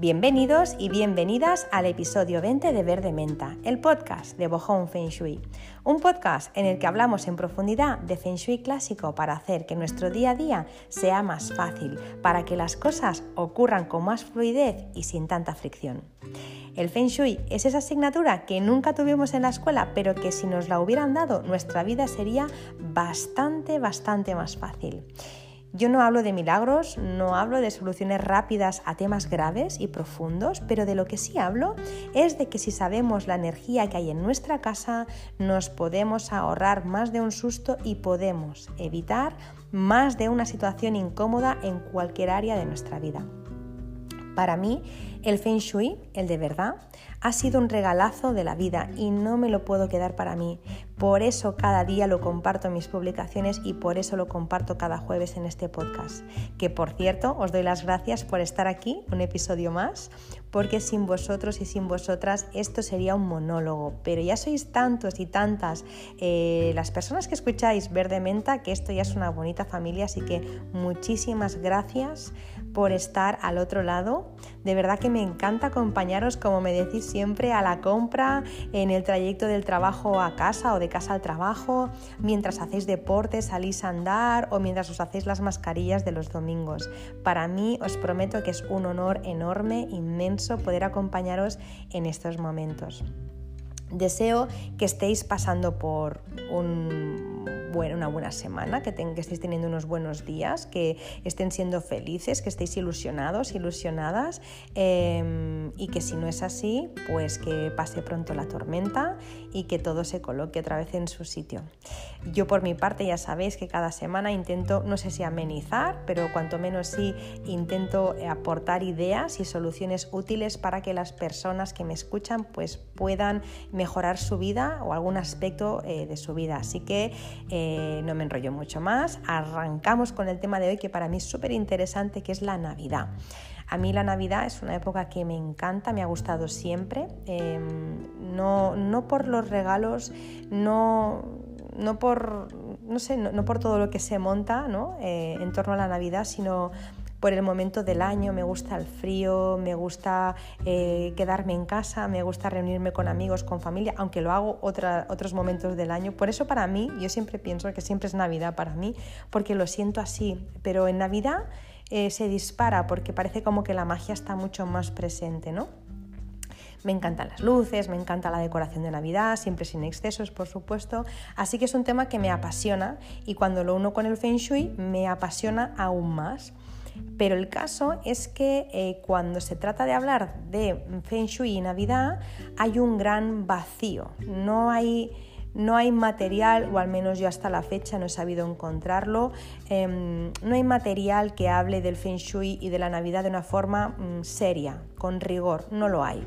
Bienvenidos y bienvenidas al episodio 20 de Verde Menta, el podcast de Bohong Feng Shui. Un podcast en el que hablamos en profundidad de Feng Shui clásico para hacer que nuestro día a día sea más fácil, para que las cosas ocurran con más fluidez y sin tanta fricción. El Feng Shui es esa asignatura que nunca tuvimos en la escuela, pero que si nos la hubieran dado, nuestra vida sería bastante, bastante más fácil. Yo no hablo de milagros, no hablo de soluciones rápidas a temas graves y profundos, pero de lo que sí hablo es de que si sabemos la energía que hay en nuestra casa, nos podemos ahorrar más de un susto y podemos evitar más de una situación incómoda en cualquier área de nuestra vida. Para mí, el Feng Shui, el de verdad, ha sido un regalazo de la vida y no me lo puedo quedar para mí. Por eso cada día lo comparto en mis publicaciones y por eso lo comparto cada jueves en este podcast. Que por cierto, os doy las gracias por estar aquí, un episodio más, porque sin vosotros y sin vosotras esto sería un monólogo. Pero ya sois tantos y tantas eh, las personas que escucháis Verde Menta que esto ya es una bonita familia, así que muchísimas gracias por estar al otro lado. De verdad que me encanta acompañaros, como me decís siempre, a la compra, en el trayecto del trabajo a casa o de casa al trabajo, mientras hacéis deporte, salís a andar o mientras os hacéis las mascarillas de los domingos. Para mí os prometo que es un honor enorme, inmenso, poder acompañaros en estos momentos. Deseo que estéis pasando por un una buena semana, que, que estéis teniendo unos buenos días, que estén siendo felices, que estéis ilusionados, ilusionadas em, y que si no es así, pues que pase pronto la tormenta y que todo se coloque otra vez en su sitio. Yo por mi parte ya sabéis que cada semana intento, no sé si amenizar, pero cuanto menos sí intento aportar ideas y soluciones útiles para que las personas que me escuchan pues puedan mejorar su vida o algún aspecto eh, de su vida. Así que eh, no me enrollo mucho más. Arrancamos con el tema de hoy que para mí es súper interesante, que es la Navidad. A mí la Navidad es una época que me encanta, me ha gustado siempre, em, no, no, por los regalos, no, no por, no sé, no, por todo lo que se monta ¿no? Eh, en torno a la Navidad, sino por el momento del año, me gusta el frío, me gusta eh, quedarme en casa, me gusta reunirme con amigos, con familia, aunque lo hago otros momentos del año. Por eso para mí, yo siempre pienso que siempre es Navidad para mí, porque lo siento así, pero en Navidad eh, se dispara porque parece como que la magia está mucho más presente, ¿no? Me encantan las luces, me encanta la decoración de Navidad, siempre sin excesos, por supuesto. Así que es un tema que me apasiona y cuando lo uno con el Feng Shui me apasiona aún más. Pero el caso es que eh, cuando se trata de hablar de Feng Shui y Navidad hay un gran vacío. No hay, no hay material, o al menos yo hasta la fecha no he sabido encontrarlo, em, no hay material que hable del Feng Shui y de la Navidad de una forma mm, seria, con rigor, no lo hay.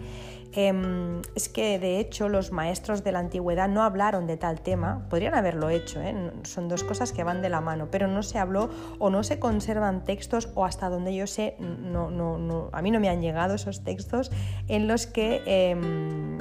Em, es que de hecho los maestros de la antigüedad no hablaron de tal tema, podrían haberlo hecho, ¿eh? son dos cosas que van de la mano, pero no se habló o no se conservan textos o hasta donde yo sé, a mí no me han llegado esos textos en los que... Em,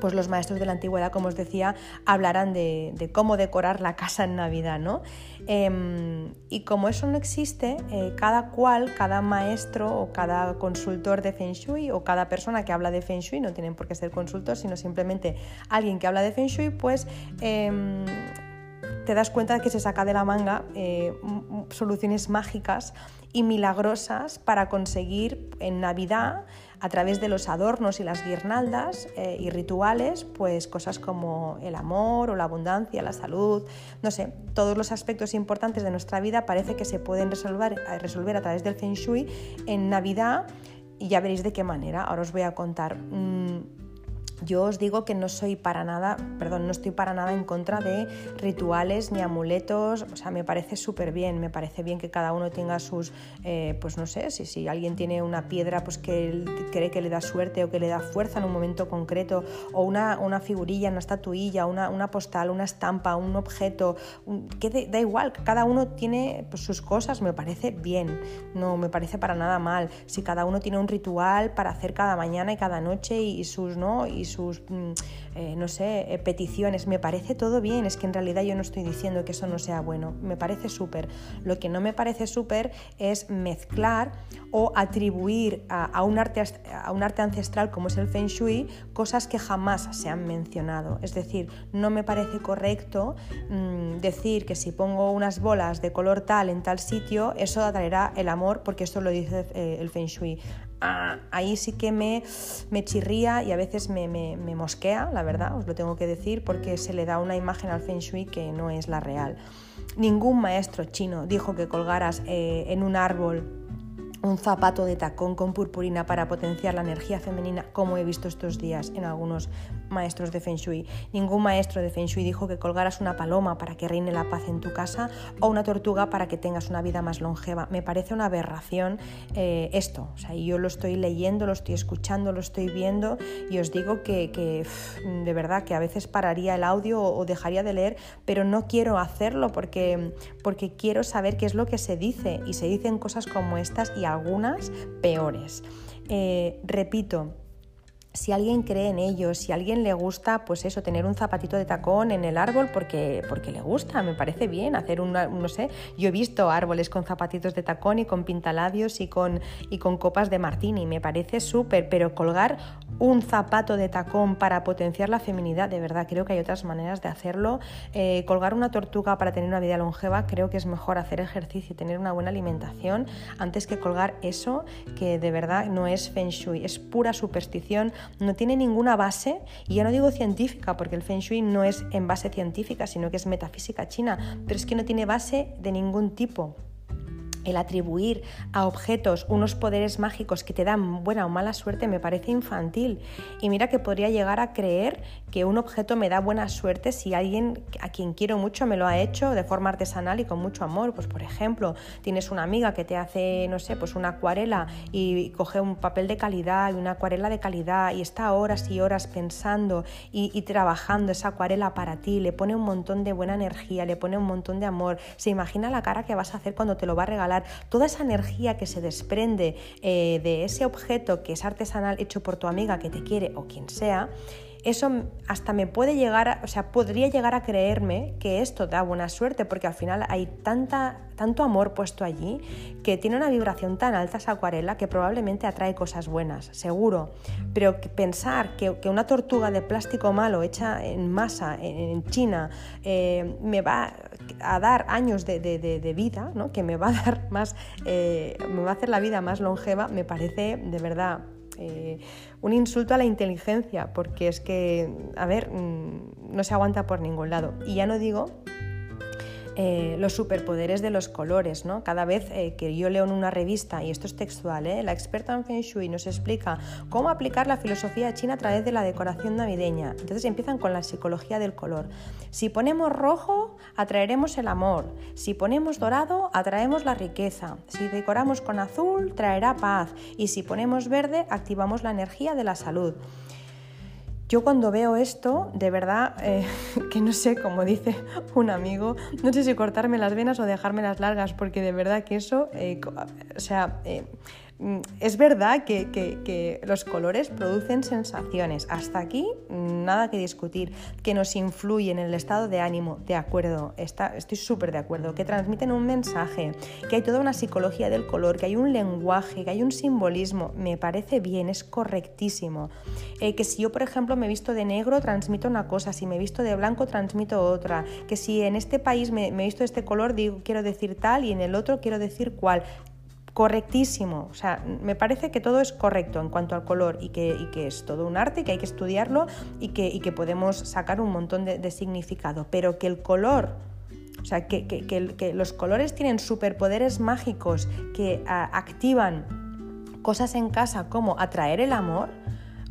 pues los maestros de la antigüedad, como os decía, hablarán de, cómo decorar la casa en Navidad, ¿no? Em, y como eso no existe, eh, cada cual, cada maestro o cada consultor de Feng Shui o cada persona que habla de Feng Shui, no tienen por qué ser consultor, sino simplemente alguien que habla de Feng Shui, pues em, te das cuenta de que se saca de la manga eh, soluciones mágicas y milagrosas para conseguir en Navidad a través de los adornos y las guirnaldas eh, y rituales, pues cosas como el amor o la abundancia, la salud, no sé, todos los aspectos importantes de nuestra vida parece que se pueden resolver, resolver a través del Feng Shui en Navidad y ya veréis de qué manera. Ahora os voy a contar. Mm, yo os digo que no soy para nada, perdón, no estoy para nada en contra de rituales ni amuletos, o sea, me parece súper bien, me parece bien que cada uno tenga sus, eh, pues no sé, si, si alguien tiene una piedra pues que cree que le da suerte o que le da fuerza en un momento concreto, o una, una figurilla, una estatuilla, una, una postal, una estampa, un objeto, que da igual, cada uno tiene pues, sus cosas, me parece bien, no me parece para nada mal, si cada uno tiene un ritual para hacer cada mañana y cada noche y, sus, ¿no? Y sus, mm, eh, no sé, eh, peticiones, me parece todo bien, es que en realidad yo no estoy diciendo que eso no sea bueno, me parece súper. Lo que no me parece súper es mezclar o atribuir a, un arte, a un arte ancestral como es el Feng Shui cosas que jamás se han mencionado. Es decir, no me parece correcto mm, decir que si pongo unas bolas de color tal en tal sitio, eso atraerá el amor, porque esto lo dice eh, el Feng Shui. Ah, ahí sí que me, me chirría y a veces me, me, mosquea, la verdad, os lo tengo que decir, porque se le da una imagen al Feng Shui que no es la real. Ningún maestro chino dijo que colgaras eh, en un árbol un zapato de tacón con purpurina para potenciar la energía femenina, como he visto estos días en algunos maestros de Feng Shui. Ningún maestro de Feng Shui dijo que colgaras una paloma para que reine la paz en tu casa o una tortuga para que tengas una vida más longeva. Me parece una aberración eh, esto. O sea, yo lo estoy leyendo, lo estoy escuchando, lo estoy viendo y os digo que, de verdad que a veces pararía el audio o, dejaría de leer, pero no quiero hacerlo porque, porque quiero saber qué es lo que se dice y se dicen cosas como estas y algunas peores. Eh, repito, si alguien cree en ello, si a alguien le gusta, pues eso, tener un zapatito de tacón en el árbol porque, porque le gusta, me parece bien hacer un, no sé, yo he visto árboles con zapatitos de tacón y con pintalabios y con, y con copas de martini, me parece súper, pero colgar un zapato de tacón para potenciar la feminidad, de verdad, creo que hay otras maneras de hacerlo. Eh, colgar una tortuga para tener una vida longeva, creo que es mejor hacer ejercicio y tener una buena alimentación antes que colgar eso que de verdad no es feng shui, es pura superstición no tiene ninguna base, y ya no digo científica, porque el Feng Shui no es en base científica, sino que es metafísica china, pero es que no tiene base de ningún tipo el atribuir a objetos unos poderes mágicos que te dan buena o mala suerte me parece infantil. Y mira que podría llegar a creer que un objeto me da buena suerte si alguien a quien quiero mucho me lo ha hecho de forma artesanal y con mucho amor. Pues por ejemplo, tienes una amiga que te hace, no sé, pues una acuarela y coge un papel de calidad y una acuarela de calidad y está horas y horas pensando y, y trabajando esa acuarela para ti, le pone un montón de buena energía, le pone un montón de amor, se imagina la cara que vas a hacer cuando te lo va a regalar toda esa energía que se desprende eh, de ese objeto que es artesanal hecho por tu amiga que te quiere o quien sea, eso hasta me puede llegar, o sea, podría llegar a creerme que esto da buena suerte, porque al final hay tanta, tanto amor puesto allí que tiene una vibración tan alta esa acuarela que probablemente atrae cosas buenas, seguro. Pero pensar que, una tortuga de plástico malo hecha en masa en, China eh, me va a dar años de, vida, ¿no? que me va a dar más, eh, me va a hacer la vida más longeva, me parece de verdad eh, un insulto a la inteligencia, porque es que, a ver, mm, no se aguanta por ningún lado. Y ya no digo eh, los superpoderes de los colores. ¿no? Cada vez eh, que yo leo en una revista, y esto es textual, ¿eh? la experta en Feng Shui nos explica cómo aplicar la filosofía china a través de la decoración navideña. Entonces empiezan con la psicología del color. Si ponemos rojo, atraeremos el amor. Si ponemos dorado, atraemos la riqueza. Si decoramos con azul, traerá paz. Y si ponemos verde, activamos la energía de la salud. Yo cuando veo esto, de verdad, eh, que no sé, como dice un amigo, no sé si cortarme las venas o dejarme las largas, porque de verdad que eso, eh, o sea, eh, es verdad que, los colores producen sensaciones. Hasta aquí nada que discutir. Que nos influyen en el estado de ánimo, de acuerdo, estoy súper de acuerdo. Que transmiten un mensaje, que hay toda una psicología del color, que hay un lenguaje, que hay un simbolismo. Me parece bien, es correctísimo. Eh, que si yo, por ejemplo, me visto de negro, transmito una cosa. Si me visto de blanco, transmito otra. Que si en este país me, me visto de este color, digo, quiero decir tal y en el otro quiero decir cual correctísimo. O sea, me parece que todo es correcto en cuanto al color y que, es todo un arte, que hay que estudiarlo y que, podemos sacar un montón de, significado. Pero que el color, o sea, que, los colores tienen superpoderes mágicos que activan cosas en casa como atraer el amor.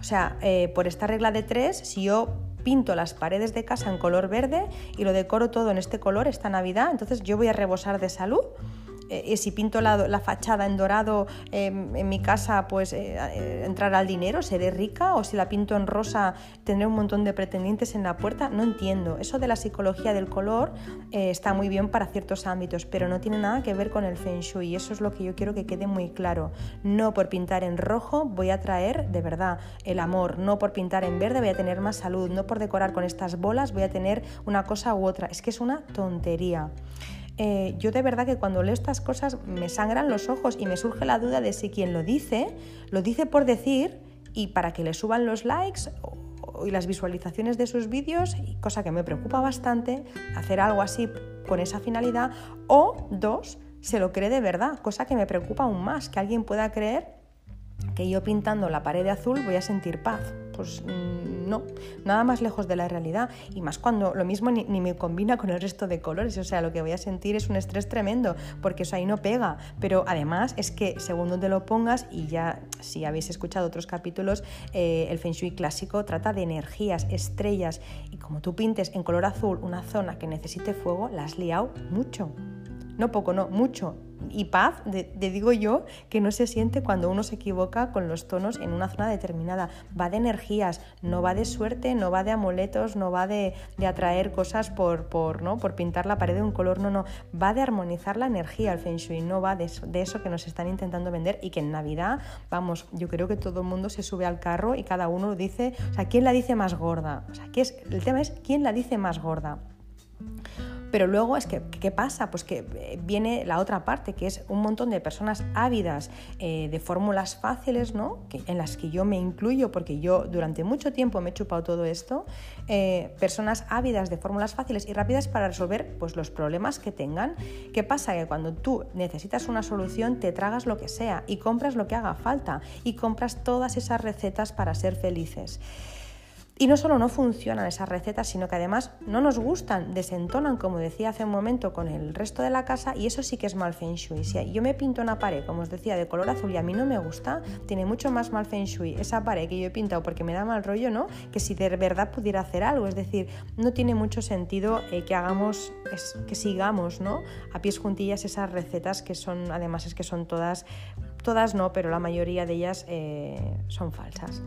O sea, eh, por esta regla de tres, si yo pinto las paredes de casa en color verde y lo decoro todo en este color esta Navidad, entonces yo voy a rebosar de salud eh, si pinto la, fachada en dorado em, en mi casa, pues eh, eh, entrará el dinero, seré rica, o si la pinto en rosa, tendré un montón de pretendientes en la puerta. No entiendo. Eso de la psicología del color está muy bien para ciertos ámbitos, pero no tiene nada que ver con el feng shui. Y eso es lo que yo quiero que quede muy claro. No por pintar en rojo voy a traer de verdad el amor, no por pintar en verde voy a tener más salud, no por decorar con estas bolas voy a tener una cosa u otra. Es que es una tontería. Eh, yo de verdad que cuando leo estas cosas me sangran los ojos y me surge la duda de si quien lo dice, lo dice por decir y para que le suban los likes y las visualizaciones de sus vídeos, cosa que me preocupa bastante, hacer algo así con esa finalidad, o dos, se lo cree de verdad, cosa que me preocupa aún más, que alguien pueda creer que yo pintando la pared de azul voy a sentir paz. Pues mm, no, nada más lejos de la realidad. Y más cuando lo mismo ni, me combina con el resto de colores. O sea, lo que voy a sentir es un estrés tremendo, porque eso ahí no pega. Pero además es que según donde lo pongas, y ya si habéis escuchado otros capítulos, eh, el Feng Shui clásico trata de energías, estrellas. Y como tú pintes en color azul una zona que necesite fuego, la has liado mucho. No poco, no, mucho y paz, te digo yo, que no se siente cuando uno se equivoca con los tonos en una zona determinada. Va de energías, no va de suerte, no va de amuletos, no va de, atraer cosas por, por, ¿no? por pintar la pared de un color, no, no. Va de armonizar la energía el Feng Shui, no va de eso, de que nos están intentando vender y que en Navidad, vamos, yo creo que todo el mundo se sube al carro y cada uno lo dice, o sea, ¿quién la dice más gorda? O sea, el tema es quién la dice más gorda. Pero luego es que, ¿qué pasa? Pues que eh, viene la otra parte, que es un montón de personas ávidas eh, de fórmulas fáciles, ¿no? Que, en las que yo me incluyo, porque yo durante mucho tiempo me he chupado todo esto, eh, personas ávidas de fórmulas fáciles y rápidas para resolver pues, los problemas que tengan. ¿Qué pasa? Que cuando tú necesitas una solución, te tragas lo que sea y compras lo que haga falta y compras todas esas recetas para ser felices. Y no solo no funcionan esas recetas, sino que además no nos gustan, desentonan, como decía hace un momento, con el resto de la casa y eso sí que es mal feng shui. Si yo me pinto una pared, como os decía, de color azul y a mí no me gusta, tiene mucho más mal feng shui esa pared que yo he pintado porque me da mal rollo, ¿no? Que si de verdad pudiera hacer algo. Es decir, no tiene mucho sentido eh, que hagamos, que sigamos, ¿no? A pies juntillas esas recetas que son, además es que son todas, todas no, pero la mayoría de ellas eh, son falsas.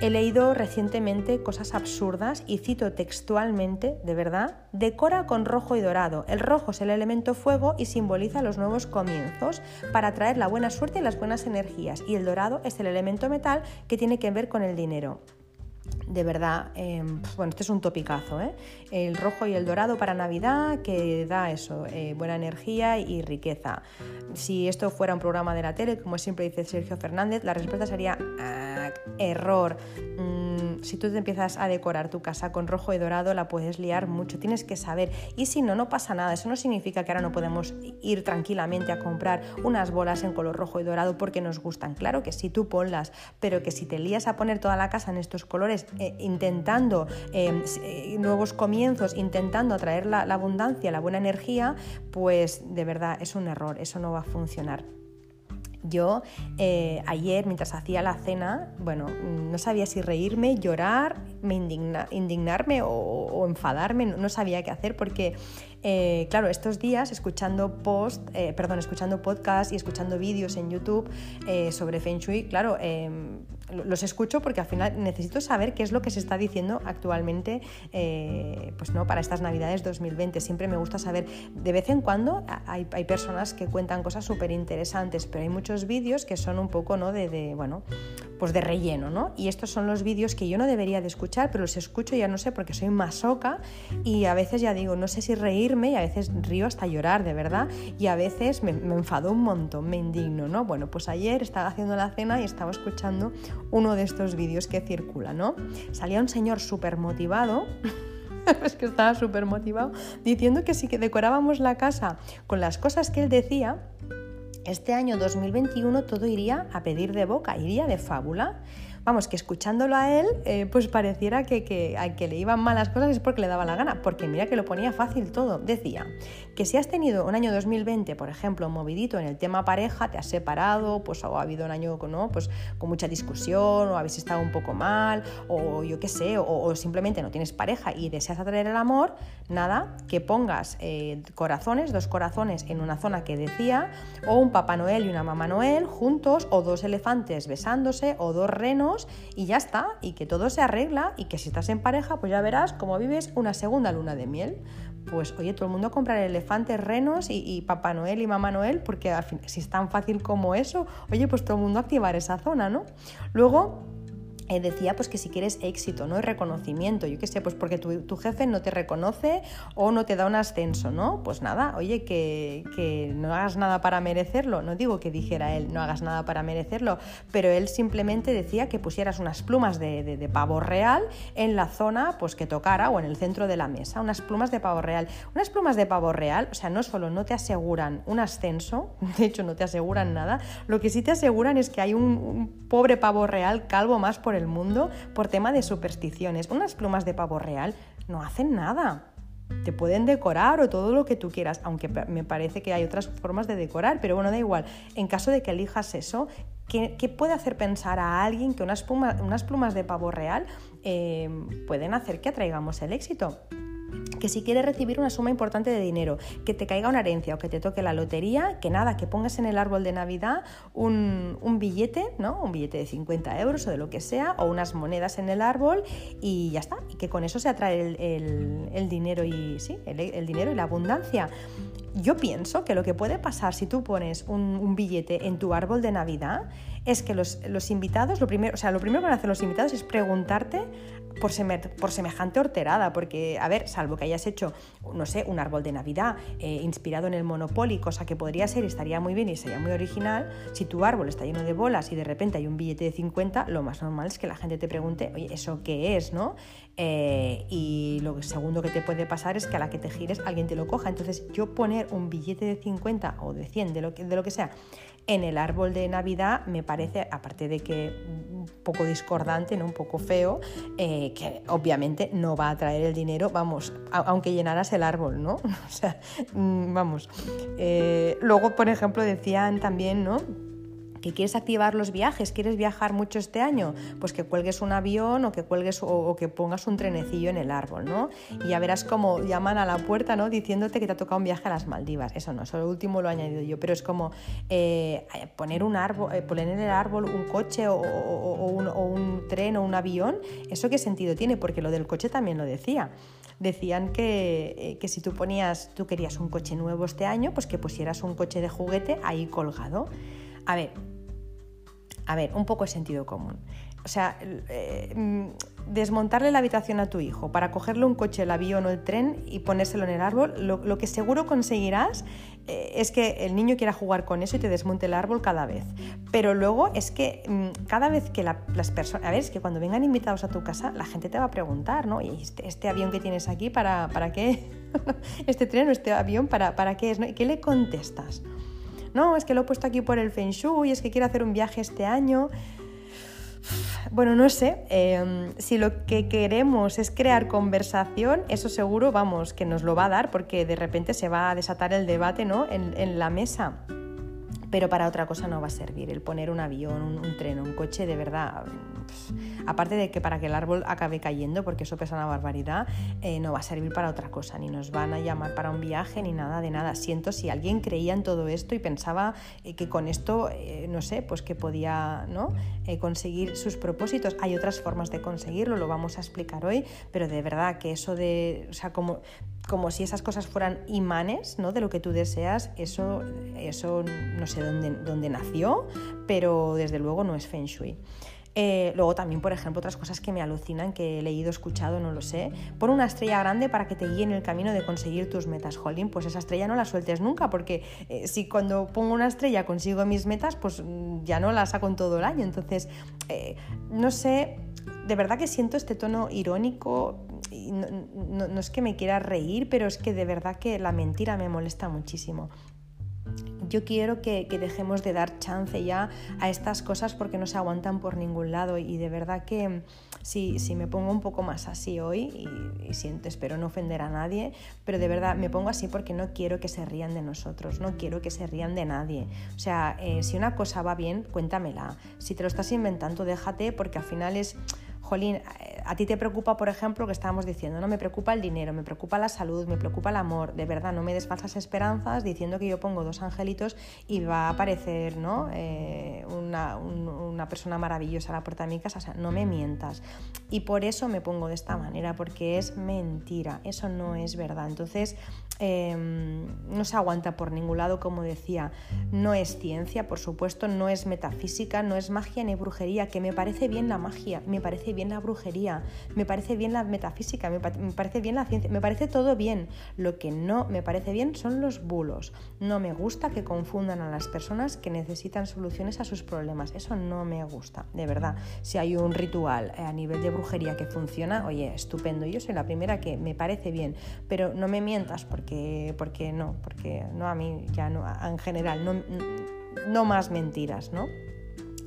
He leído recientemente cosas absurdas y cito textualmente, de verdad, decora con rojo y dorado. El rojo es el elemento fuego y simboliza los nuevos comienzos para traer la buena suerte y las buenas energías. Y el dorado es el elemento metal que tiene que ver con el dinero de verdad, em, bueno, este es un topicazo, ¿eh? El rojo y el dorado para Navidad que da eso, eh, buena energía y riqueza. Si esto fuera un programa de la tele, como siempre dice Sergio Fernández, la respuesta sería ah, error. Mm, si tú te empiezas a decorar tu casa con rojo y dorado, la puedes liar mucho, tienes que saber. Y si no, no pasa nada. Eso no significa que ahora no podemos ir tranquilamente a comprar unas bolas en color rojo y dorado porque nos gustan. Claro que sí, tú ponlas, pero que si te lías a poner toda la casa en estos colores, eh, intentando eh, eh, nuevos comienzos, intentando atraer la abundancia, la buena energía, pues de verdad es un error, eso no va a funcionar. Yo eh, ayer, mientras hacía la cena, bueno, no sabía si reírme, llorar, me indignarme o, enfadarme, no, sabía qué hacer porque, claro, estos días escuchando post, perdón, escuchando podcast y escuchando vídeos en YouTube sobre Feng Shui, claro, em, los escucho porque al final necesito saber qué es lo que se está diciendo actualmente eh, pues no, para estas Navidades 2020. Siempre me gusta saber, de vez en cuando hay, personas que cuentan cosas súper interesantes, pero hay muchos vídeos que son un poco ¿no? de, bueno, pues de relleno. ¿no? Y estos son los vídeos que yo no debería de escuchar, pero los escucho ya no sé porque soy masoca y a veces ya digo, no sé si reírme y a veces río hasta llorar, de verdad, y a veces me, me enfado un montón, me indigno. ¿no? Bueno, pues ayer estaba haciendo la cena y estaba escuchando uno de estos vídeos que circula, ¿no? Salía un señor súper motivado. es que estaba súper motivado, diciendo que si decorábamos la casa con las cosas que él decía, este año 2021 todo iría a pedir de boca, iría de fábula. Vamos, que escuchándolo a él, eh, pues pareciera que, que, a que le iban mal las cosas es porque le daba la gana, porque mira que lo ponía fácil todo. Decía que si has tenido un año 2020, por ejemplo, movidito en el tema pareja, te has separado, pues o ha habido un año ¿no? pues, con mucha discusión, o habéis estado un poco mal, o yo qué sé, o, simplemente no tienes pareja y deseas atraer el amor, nada, que pongas eh, corazones, dos corazones en una zona que decía, o un Papá Noel y una Mamá Noel juntos, o dos elefantes besándose, o dos renos, y ya está, y que todo se arregla, y que si estás en pareja, pues ya verás cómo vives una segunda luna de miel pues oye, todo el mundo compra elefantes, renos y, Papá Noel y Mamá Noel, porque si es tan fácil como eso, oye, pues todo el mundo activar esa zona, ¿no? Luego, eh, decía pues que si quieres éxito, ¿no? Y reconocimiento, yo qué sé, pues porque tu, jefe no te reconoce o no te da un ascenso, ¿no? Pues nada, oye, que, que, no hagas nada para merecerlo. No digo que dijera él, no hagas nada para merecerlo, pero él simplemente decía que pusieras unas plumas de, de, pavo real en la zona pues que tocara o en el centro de la mesa, unas plumas de pavo real. Unas plumas de pavo real, o sea, no solo no te aseguran un ascenso, de hecho no te aseguran nada, lo que sí te aseguran es que hay un, un pobre pavo real calvo más por el mundo por tema de supersticiones. Unas plumas de pavo real no hacen nada. Te pueden decorar o todo lo que tú quieras, aunque me parece que hay otras formas de decorar, pero bueno, da igual. En caso de que elijas eso, ¿qué, puede hacer pensar a alguien que unas, unas plumas de pavo real eh, pueden hacer que atraigamos el éxito? Que si quieres recibir una suma importante de dinero, que te caiga una herencia o que te toque la lotería, que nada, que pongas en el árbol de Navidad un, billete, ¿no? Un billete de 50 euros o de lo que sea, o unas monedas en el árbol y ya está. Y que con eso se atrae el, dinero y sí, el, dinero y la abundancia. Yo pienso que lo que puede pasar si tú pones un, billete en tu árbol de Navidad es que los, los invitados, lo primero, o sea, lo primero que van a hacer los invitados es preguntarte por, semejante horterada, porque, a ver, salvo que hayas hecho, no sé, un árbol de Navidad eh, inspirado en el Monopoly, cosa que podría ser y estaría muy bien y sería muy original, si tu árbol está lleno de bolas y de repente hay un billete de 50, lo más normal es que la gente te pregunte, oye, ¿eso qué es? ¿no? Eh, y lo segundo que te puede pasar es que a la que te gires alguien te lo coja. Entonces, yo poner un billete de 50 o de 100, de lo que, de lo que sea, en el árbol de Navidad me parece, aparte de que un poco discordante, ¿no? un poco feo, eh, que obviamente no va a traer el dinero, vamos, aunque llenaras el árbol, ¿no? o sea, mm, vamos. Eh, luego, por ejemplo, decían también, ¿no? Que quieres activar los viajes, quieres viajar mucho este año, pues que cuelgues un avión o que cuelgues o, que pongas un trenecillo en el árbol, ¿no? Y ya verás cómo llaman a la puerta, ¿no? Diciéndote que te ha tocado un viaje a las Maldivas. Eso no, eso lo último lo he añadido yo, pero es como eh, poner un árbol, eh, poner en el árbol un coche o, un, tren o un avión. ¿Eso qué sentido tiene? Porque lo del coche también lo decía decían que, eh, que, si tú ponías, tú querías un coche nuevo este año, pues que pusieras un coche de juguete ahí colgado. A ver, a ver, un poco de sentido común. O sea, eh, mm, desmontarle la habitación a tu hijo para cogerle un coche, el avión o el tren y ponérselo en el árbol, lo, que seguro conseguirás eh, es que el niño quiera jugar con eso y te desmonte el árbol cada vez. Pero luego es que mm, cada vez que las personas, a ver, es que cuando vengan invitados a tu casa, la gente te va a preguntar, ¿no? ¿Y este, este avión que tienes aquí, para, para qué? este tren o este avión, ¿para, para qué es? ¿Y qué le contestas? No, es que lo he puesto aquí por el Feng Shui, es que quiero hacer un viaje este año. Bueno, no sé, em, si lo que queremos es crear conversación, eso seguro, vamos, que nos lo va a dar porque de repente se va a desatar el debate ¿no? en, en la mesa pero para otra cosa no va a servir. El poner un avión, un, tren, un coche, de verdad, aparte de que para que el árbol acabe cayendo, porque eso pesa una barbaridad, eh, no va a servir para otra cosa, ni nos van a llamar para un viaje, ni nada de nada. Siento si alguien creía en todo esto y pensaba eh, que con esto, eh, no sé, pues que podía ¿no? conseguir sus propósitos. Hay otras formas de conseguirlo, lo vamos a explicar hoy, pero de verdad que eso de, o sea, como como si esas cosas fueran imanes ¿no? de lo que tú deseas, eso, eso no sé dónde, dónde nació, pero desde luego no es Feng Shui. Eh, luego también, por ejemplo, otras cosas que me alucinan, que he leído, escuchado, no lo sé. Pon una estrella grande para que te guíe en el camino de conseguir tus metas. Jolín, pues esa estrella no la sueltes nunca, porque eh, si cuando pongo una estrella consigo mis metas, pues mm, ya no la saco todo el año. Entonces, eh, no sé, de verdad que siento este tono irónico no, es que me quiera reír, pero es que de verdad que la mentira me molesta muchísimo. Yo quiero que, dejemos de dar chance ya a estas cosas porque no se aguantan por ningún lado y de verdad que si, si me pongo un poco más así hoy y, siento, espero no ofender a nadie, pero de verdad me pongo así porque no quiero que se rían de nosotros, no quiero que se rían de nadie. O sea, eh, si una cosa va bien, cuéntamela. Si te lo estás inventando, déjate porque al final es jolín, a ti te preocupa, por ejemplo, lo que estábamos diciendo, no me preocupa el dinero, me preocupa la salud, me preocupa el amor, de verdad, no me des falsas esperanzas diciendo que yo pongo dos angelitos y va a aparecer ¿no? Eh, una, una, persona maravillosa a la puerta de mi casa, o sea, no me mientas. Y por eso me pongo de esta manera, porque es mentira, eso no es verdad. Entonces, Em, no se aguanta por ningún lado, como decía. No es ciencia, por supuesto, no es metafísica, no es magia ni brujería, que me parece bien la magia, me parece bien la brujería, me parece bien la metafísica, me, parece bien la ciencia, me parece todo bien. Lo que no me parece bien son los bulos. No me gusta que confundan a las personas que necesitan soluciones a sus problemas. Eso no me gusta, de verdad. Si hay un ritual a nivel de brujería que funciona, oye, estupendo. Yo soy la primera que me parece bien, pero no me mientas porque porque, no, porque no a mí, ya no, en general, no, no más mentiras, ¿no?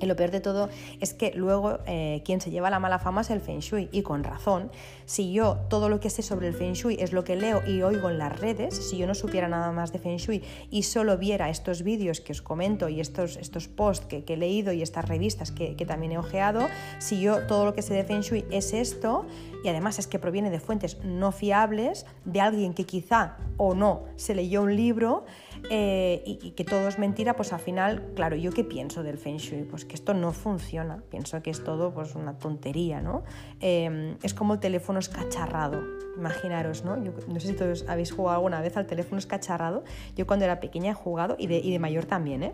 Y lo peor de todo es que luego eh, quien se lleva la mala fama es el Feng Shui y con razón. Si yo todo lo que sé sobre el Feng Shui es lo que leo y oigo en las redes, si yo no supiera nada más de Feng Shui y solo viera estos vídeos que os comento y estos, estos posts que, he leído y estas revistas que, que, también he ojeado, si yo todo lo que sé de Feng Shui es esto y además es que proviene de fuentes no fiables, de alguien que quizá o no se leyó un libro, eh, y, que todo es mentira, pues al final, claro, ¿yo qué pienso del Feng Shui? Pues que esto no funciona, pienso que es todo pues una tontería, ¿no? Em, es como el teléfono escacharrado, imaginaros, ¿no? Yo, no sé si todos habéis jugado alguna vez al teléfono escacharrado, yo cuando era pequeña he jugado y de, y de mayor también, ¿eh?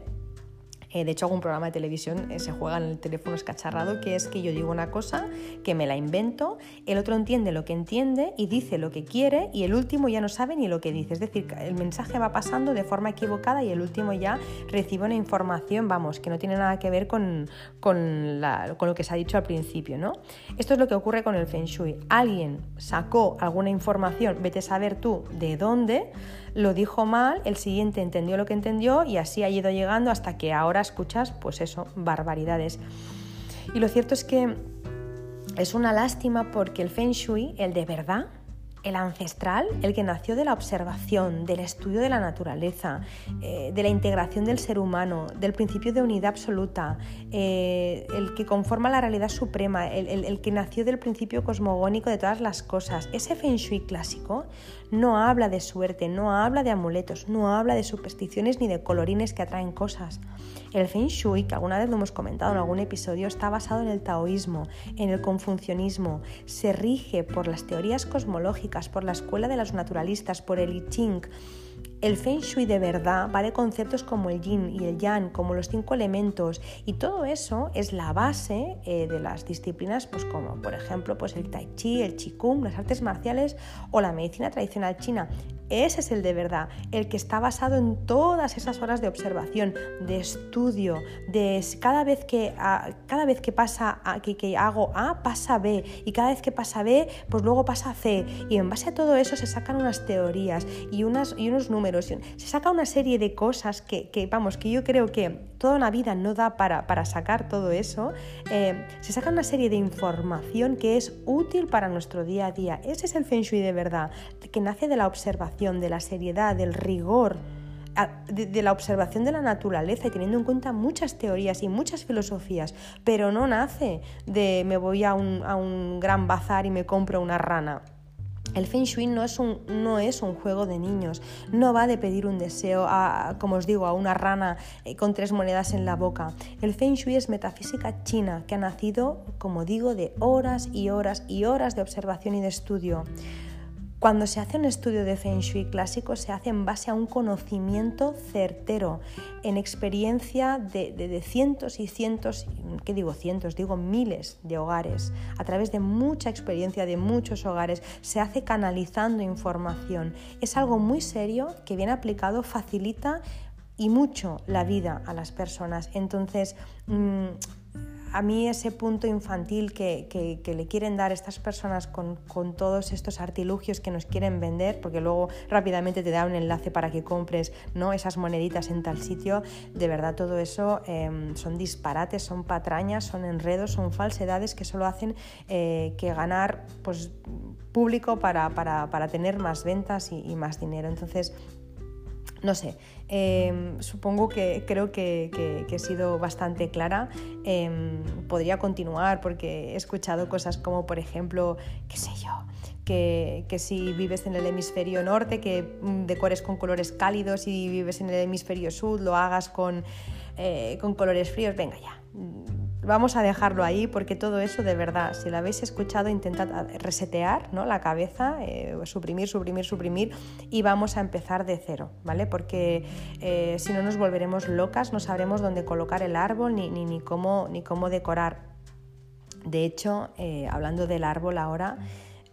Eh, de hecho, algún programa de televisión eh, se juega en el teléfono escacharrado, que es que yo digo una cosa, que me la invento, el otro entiende lo que entiende y dice lo que quiere y el último ya no sabe ni lo que dice. Es decir, el mensaje va pasando de forma equivocada y el último ya recibe una información, vamos, que no tiene nada que ver con, con, lo que se ha dicho al principio. ¿no? Esto es lo que ocurre con el Feng Shui. Alguien sacó alguna información, vete a saber tú de dónde, lo dijo mal, el siguiente entendió lo que entendió y así ha ido llegando hasta que ahora escuchas, pues eso, barbaridades. Y lo cierto es que es una lástima porque el Feng Shui, el de verdad, el ancestral, el que nació de la observación, del estudio de la naturaleza, eh, de la integración del ser humano, del principio de unidad absoluta, eh, el que conforma la realidad suprema, el, que nació del principio cosmogónico de todas las cosas. Ese feng shui clásico no habla de suerte, no habla de amuletos, no habla de supersticiones ni de colorines que atraen cosas. El Feng Shui, que alguna vez lo hemos comentado en algún episodio, está basado en el taoísmo, en el confucianismo, se rige por las teorías cosmológicas, por la escuela de los naturalistas, por el I Ching. El Feng Shui de verdad va de conceptos como el yin y el yang, como los cinco elementos, y todo eso es la base eh, de las disciplinas, pues como por ejemplo pues el Tai Chi, el Qigong, las artes marciales o la medicina tradicional china. Ese es el de verdad, el que está basado en todas esas horas de observación, de estudio, de cada vez que, cada vez que pasa que, que, hago A, pasa B, y cada vez que pasa B, pues luego pasa C. Y en base a todo eso se sacan unas teorías y, unas, y unos números, se saca una serie de cosas que, vamos, que yo creo que toda una vida no da para, para sacar todo eso. Eh, se saca una serie de información que es útil para nuestro día a día. Ese es el Feng Shui de verdad, que nace de la observación de la seriedad, del rigor, de, la observación de la naturaleza y teniendo en cuenta muchas teorías y muchas filosofías, pero no nace de me voy a un, a un gran bazar y me compro una rana. El Feng Shui no es, un, no es un juego de niños, no va de pedir un deseo, a, como os digo, a una rana eh, con tres monedas en la boca. El Feng Shui es metafísica china que ha nacido, como digo, de horas y horas y horas de observación y de estudio. Cuando se hace un estudio de Feng Shui clásico se hace en base a un conocimiento certero, en experiencia de, cientos y cientos, ¿qué digo cientos? Digo miles de hogares. A través de mucha experiencia de muchos hogares se hace canalizando información. Es algo muy serio que bien aplicado facilita y mucho la vida a las personas. Entonces, mm, a mí ese punto infantil que, le quieren dar estas personas con, todos estos artilugios que nos quieren vender, porque luego rápidamente te da un enlace para que compres ¿no? esas moneditas en tal sitio, de verdad todo eso em, son disparates, son patrañas, son enredos, son falsedades que solo hacen eh, que ganar pues, público para, tener más ventas y, y más dinero. Entonces, no sé, em, supongo que creo que, he sido bastante clara. Em, podría continuar porque he escuchado cosas como, por ejemplo, qué sé yo, que, si vives en el hemisferio norte, que mm, decores con colores cálidos y vives en el hemisferio sur, lo hagas con, eh, con colores fríos. Venga ya Vamos a dejarlo ahí porque todo eso de verdad, si lo habéis escuchado, intentad resetear ¿no? la cabeza, eh, suprimir, suprimir, suprimir y vamos a empezar de cero, ¿vale? Porque eh, si no nos volveremos locas, no sabremos dónde colocar el árbol ni, ni, ni, cómo, ni cómo decorar. De hecho, eh, hablando del árbol ahora,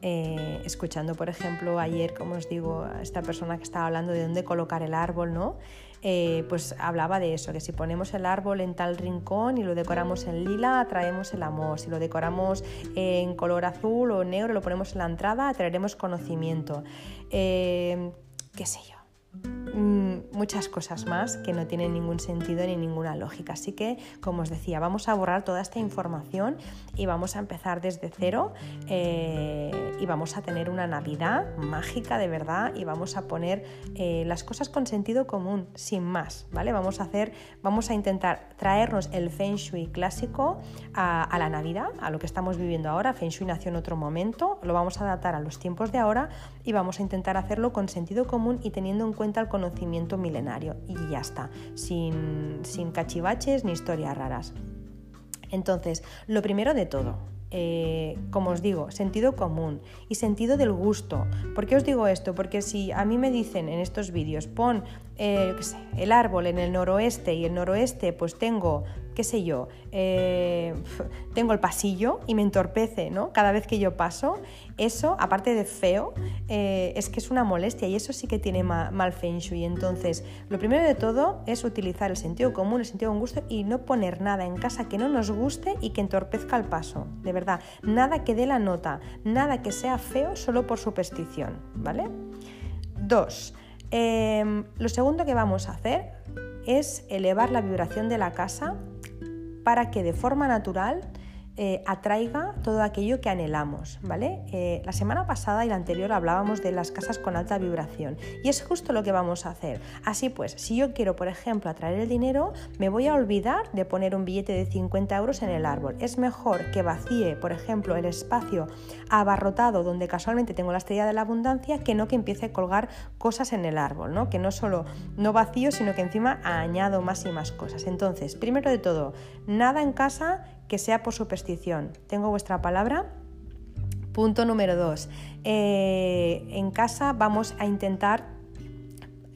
escuchando, por ejemplo, ayer, como os digo, esta persona que estaba hablando de dónde colocar el árbol, ¿no? Eh, pues hablaba de eso, que si ponemos el árbol en tal rincón y lo decoramos en lila, atraemos el amor. Si lo decoramos en color azul o negro, lo ponemos en la entrada, atraeremos conocimiento. Eh, ¿Qué sé yo? Mm, muchas cosas más que no tienen ningún sentido ni ninguna lógica. Así que, como os decía, vamos a borrar toda esta información y vamos a empezar desde cero eh, y vamos a tener una Navidad mágica de verdad y vamos a poner eh, las cosas con sentido común, sin más, ¿vale? Vamos a hacer, vamos a intentar traernos el Feng Shui clásico a, a la Navidad, a lo que estamos viviendo ahora. Feng Shui nació en otro momento, lo vamos a adaptar a los tiempos de ahora y vamos a intentar hacerlo con sentido común y teniendo en cuenta el conocimiento milenario y ya está, sin, sin cachivaches ni historias raras. Entonces, lo primero de todo, eh, como os digo, sentido común y sentido del gusto. ¿Por qué os digo esto? Porque si a mí me dicen en estos vídeos, pon eh, el árbol en el noroeste y el noroeste pues tengo qué sé yo, eh, tengo el pasillo y me entorpece, ¿no? Cada vez que yo paso, eso, aparte de feo, eh, es que es una molestia y eso sí que tiene mal, feng shui. Entonces, lo primero de todo es utilizar el sentido común, el sentido con gusto y no poner nada en casa que no nos guste y que entorpezca el paso, de verdad. Nada que dé la nota, nada que sea feo solo por superstición, ¿vale? Dos, em, lo segundo que vamos a hacer es elevar la vibración de la casa para que de forma natural eh, atraiga todo aquello que anhelamos, ¿vale? Eh, la semana pasada y la anterior hablábamos de las casas con alta vibración y es justo lo que vamos a hacer. Así pues, si yo quiero, por ejemplo, atraer el dinero, me voy a olvidar de poner un billete de 50 euros en el árbol. Es mejor que vacíe, por ejemplo, el espacio abarrotado donde casualmente tengo la estrella de la abundancia que no que empiece a colgar cosas en el árbol, ¿no? Que no solo no vacío, sino que encima añado más y más cosas. Entonces, primero de todo, nada en casa que sea por superstición. ¿Tengo vuestra palabra? Punto número dos. Eh, en casa vamos a intentar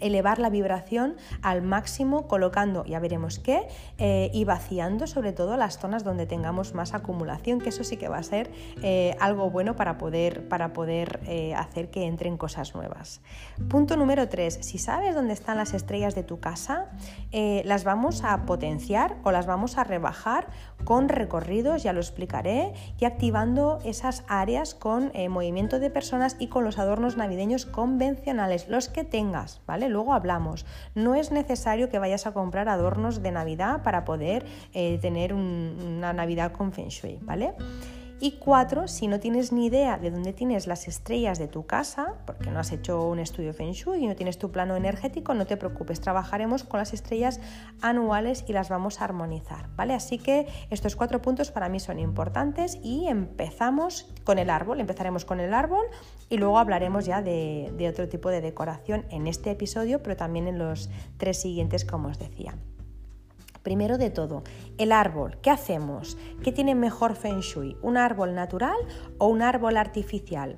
elevar la vibración al máximo colocando, ya veremos qué, eh, y vaciando sobre todo las zonas donde tengamos más acumulación, que eso sí que va a ser eh, algo bueno para poder, para poder eh, hacer que entren cosas nuevas. Punto número 3. Si sabes dónde están las estrellas de tu casa, las vamos a potenciar o las vamos a rebajar con recorridos, ya lo explicaré, y activando esas áreas con movimiento de personas y con los adornos navideños convencionales, los que tengas, ¿vale? Luego hablamos. No es necesario que vayas a comprar adornos de Navidad para poder eh, tener una Navidad con Feng Shui, ¿vale? Y cuatro, si no tienes ni idea de dónde tienes las estrellas de tu casa, porque no has hecho un estudio Feng Shui y no tienes tu plano energético, no te preocupes, trabajaremos con las estrellas anuales y las vamos a armonizar, ¿vale? Así que estos cuatro puntos para mí son importantes y empezamos con el árbol, empezaremos con el árbol y luego hablaremos ya de, de otro tipo de decoración en este episodio, pero también en los tres siguientes, como os decía. Primero de todo, el árbol. ¿Qué hacemos? ¿Qué tiene mejor feng shui? ¿Un árbol natural o un árbol artificial?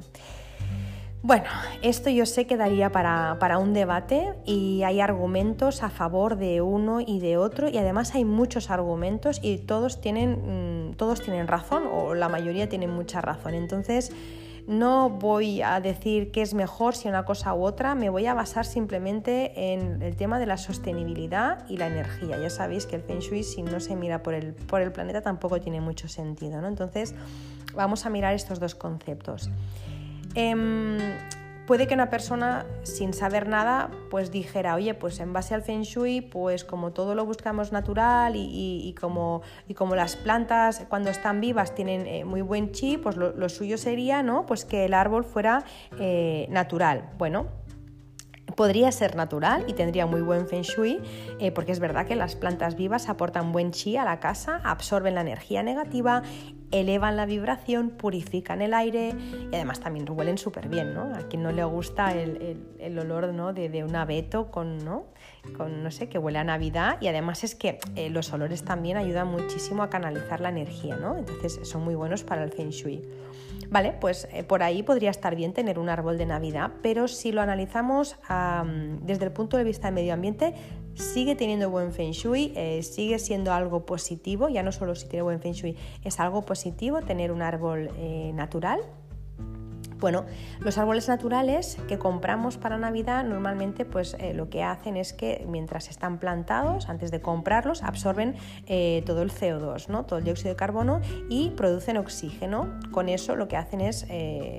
Bueno, esto yo sé que daría para, un debate y hay argumentos a favor de uno y de otro y además hay muchos argumentos y todos tienen, mm, todos tienen razón o la mayoría tienen mucha razón. Entonces, no voy a decir qué es mejor si una cosa u otra, me voy a basar simplemente en el tema de la sostenibilidad y la energía. Ya sabéis que el Feng Shui si no se mira por el, por el planeta tampoco tiene mucho sentido, ¿no? Entonces vamos a mirar estos dos conceptos. Em, puede que una persona sin saber nada pues dijera, oye, pues en base al feng shui, pues como todo lo buscamos natural y, como, y como, las plantas cuando están vivas tienen eh, muy buen chi, pues lo, suyo sería, ¿no? Pues que el árbol fuera eh, natural. Bueno, podría ser natural y tendría muy buen feng shui, eh, porque es verdad que las plantas vivas aportan buen chi a la casa, absorben la energía negativa, elevan la vibración, purifican el aire y además también huelen súper bien, ¿no? A quien no le gusta el, olor ¿no? de, un abeto con, ¿no? con, no sé, que huele a Navidad y además es que eh, los olores también ayudan muchísimo a canalizar la energía, ¿no? Entonces son muy buenos para el feng shui. Vale, pues eh, por ahí podría estar bien tener un árbol de Navidad, pero si lo analizamos desde el punto de vista del medio ambiente, sigue teniendo buen feng shui, eh, sigue siendo algo positivo, ya no solo si tiene buen feng shui, es algo positivo tener un árbol eh, natural bueno, los árboles naturales que compramos para Navidad normalmente pues eh, lo que hacen es que mientras están plantados, antes de comprarlos, absorben todo el CO2, ¿no? todo el dióxido de carbono y producen oxígeno. Con eso lo que hacen es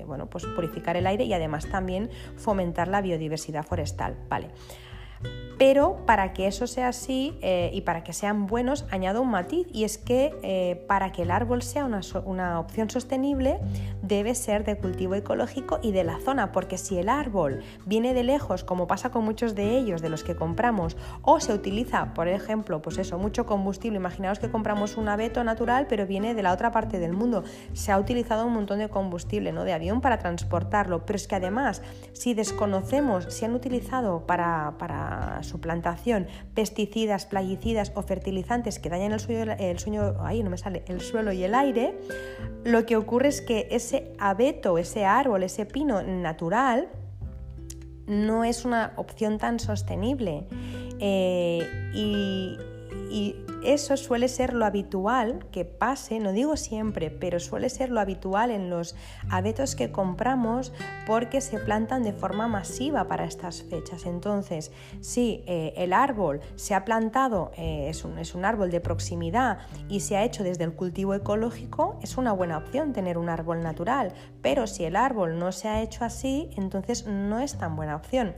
bueno, pues purificar el aire y además también fomentar la biodiversidad forestal. Vale. Pero para que eso sea así eh, y para que sean buenos, añado un matiz y es que eh, para que el árbol sea una, opción sostenible debe ser de cultivo ecológico y de la zona, porque si el árbol viene de lejos, como pasa con muchos de ellos, de los que compramos, o se utiliza, por ejemplo, pues eso, mucho combustible, imaginaos que compramos un abeto natural, pero viene de la otra parte del mundo, se ha utilizado un montón de combustible, ¿no? De avión para transportarlo, pero es que además, si desconocemos si han utilizado para, para su plantación pesticidas, plaguicidas o fertilizantes que dañan el suelo, el sueño, no me sale, el suelo y el aire, lo que ocurre es que ese abeto, ese árbol, ese pino natural, no es una opción tan sostenible. Eh, y y eso suele ser lo habitual que pase, no digo siempre, pero suele ser lo habitual en los abetos que compramos porque se plantan de forma masiva para estas fechas. Entonces, si eh, el árbol se ha plantado, eh, es, un, es un árbol de proximidad y se ha hecho desde el cultivo ecológico, es una buena opción tener un árbol natural, pero si el árbol no se ha hecho así, entonces no es tan buena opción.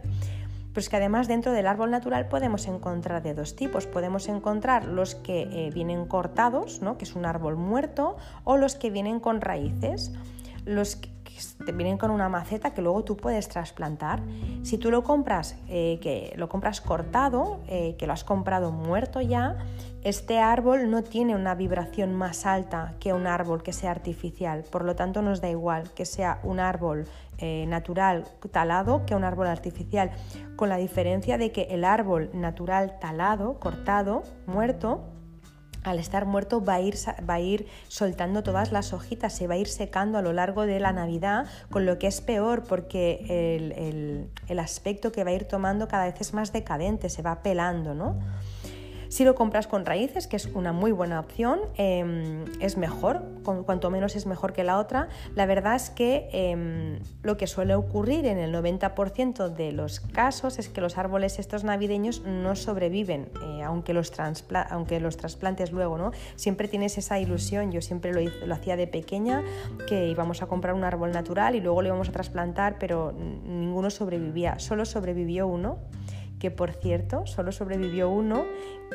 Pero es que además dentro del árbol natural podemos encontrar de dos tipos. Podemos encontrar los que eh, vienen cortados, ¿no? que es un árbol muerto, o los que vienen con raíces. Los que vienen con una maceta que luego tú puedes trasplantar. Si tú lo compras, eh, que lo compras cortado, eh, que lo has comprado muerto ya, este árbol no tiene una vibración más alta que un árbol que sea artificial, por lo tanto nos da igual que sea un árbol eh, natural talado que un árbol artificial, con la diferencia de que el árbol natural talado, cortado, muerto, al estar muerto va a, ir, soltando todas las hojitas, se va a ir secando a lo largo de la Navidad, con lo que es peor porque el, el aspecto que va a ir tomando cada vez es más decadente, se va pelando, ¿no? Si lo compras con raíces, que es una muy buena opción, em, es mejor, cuanto menos es mejor que la otra. La verdad es que em, lo que suele ocurrir en el 90% de los casos es que los árboles estos navideños no sobreviven, eh, aunque, los trasplantes luego, ¿no? Siempre tienes esa ilusión, yo siempre lo, lo hacía de pequeña, que íbamos a comprar un árbol natural y luego lo íbamos a trasplantar, pero ninguno sobrevivía, solo sobrevivió uno que por cierto solo sobrevivió uno,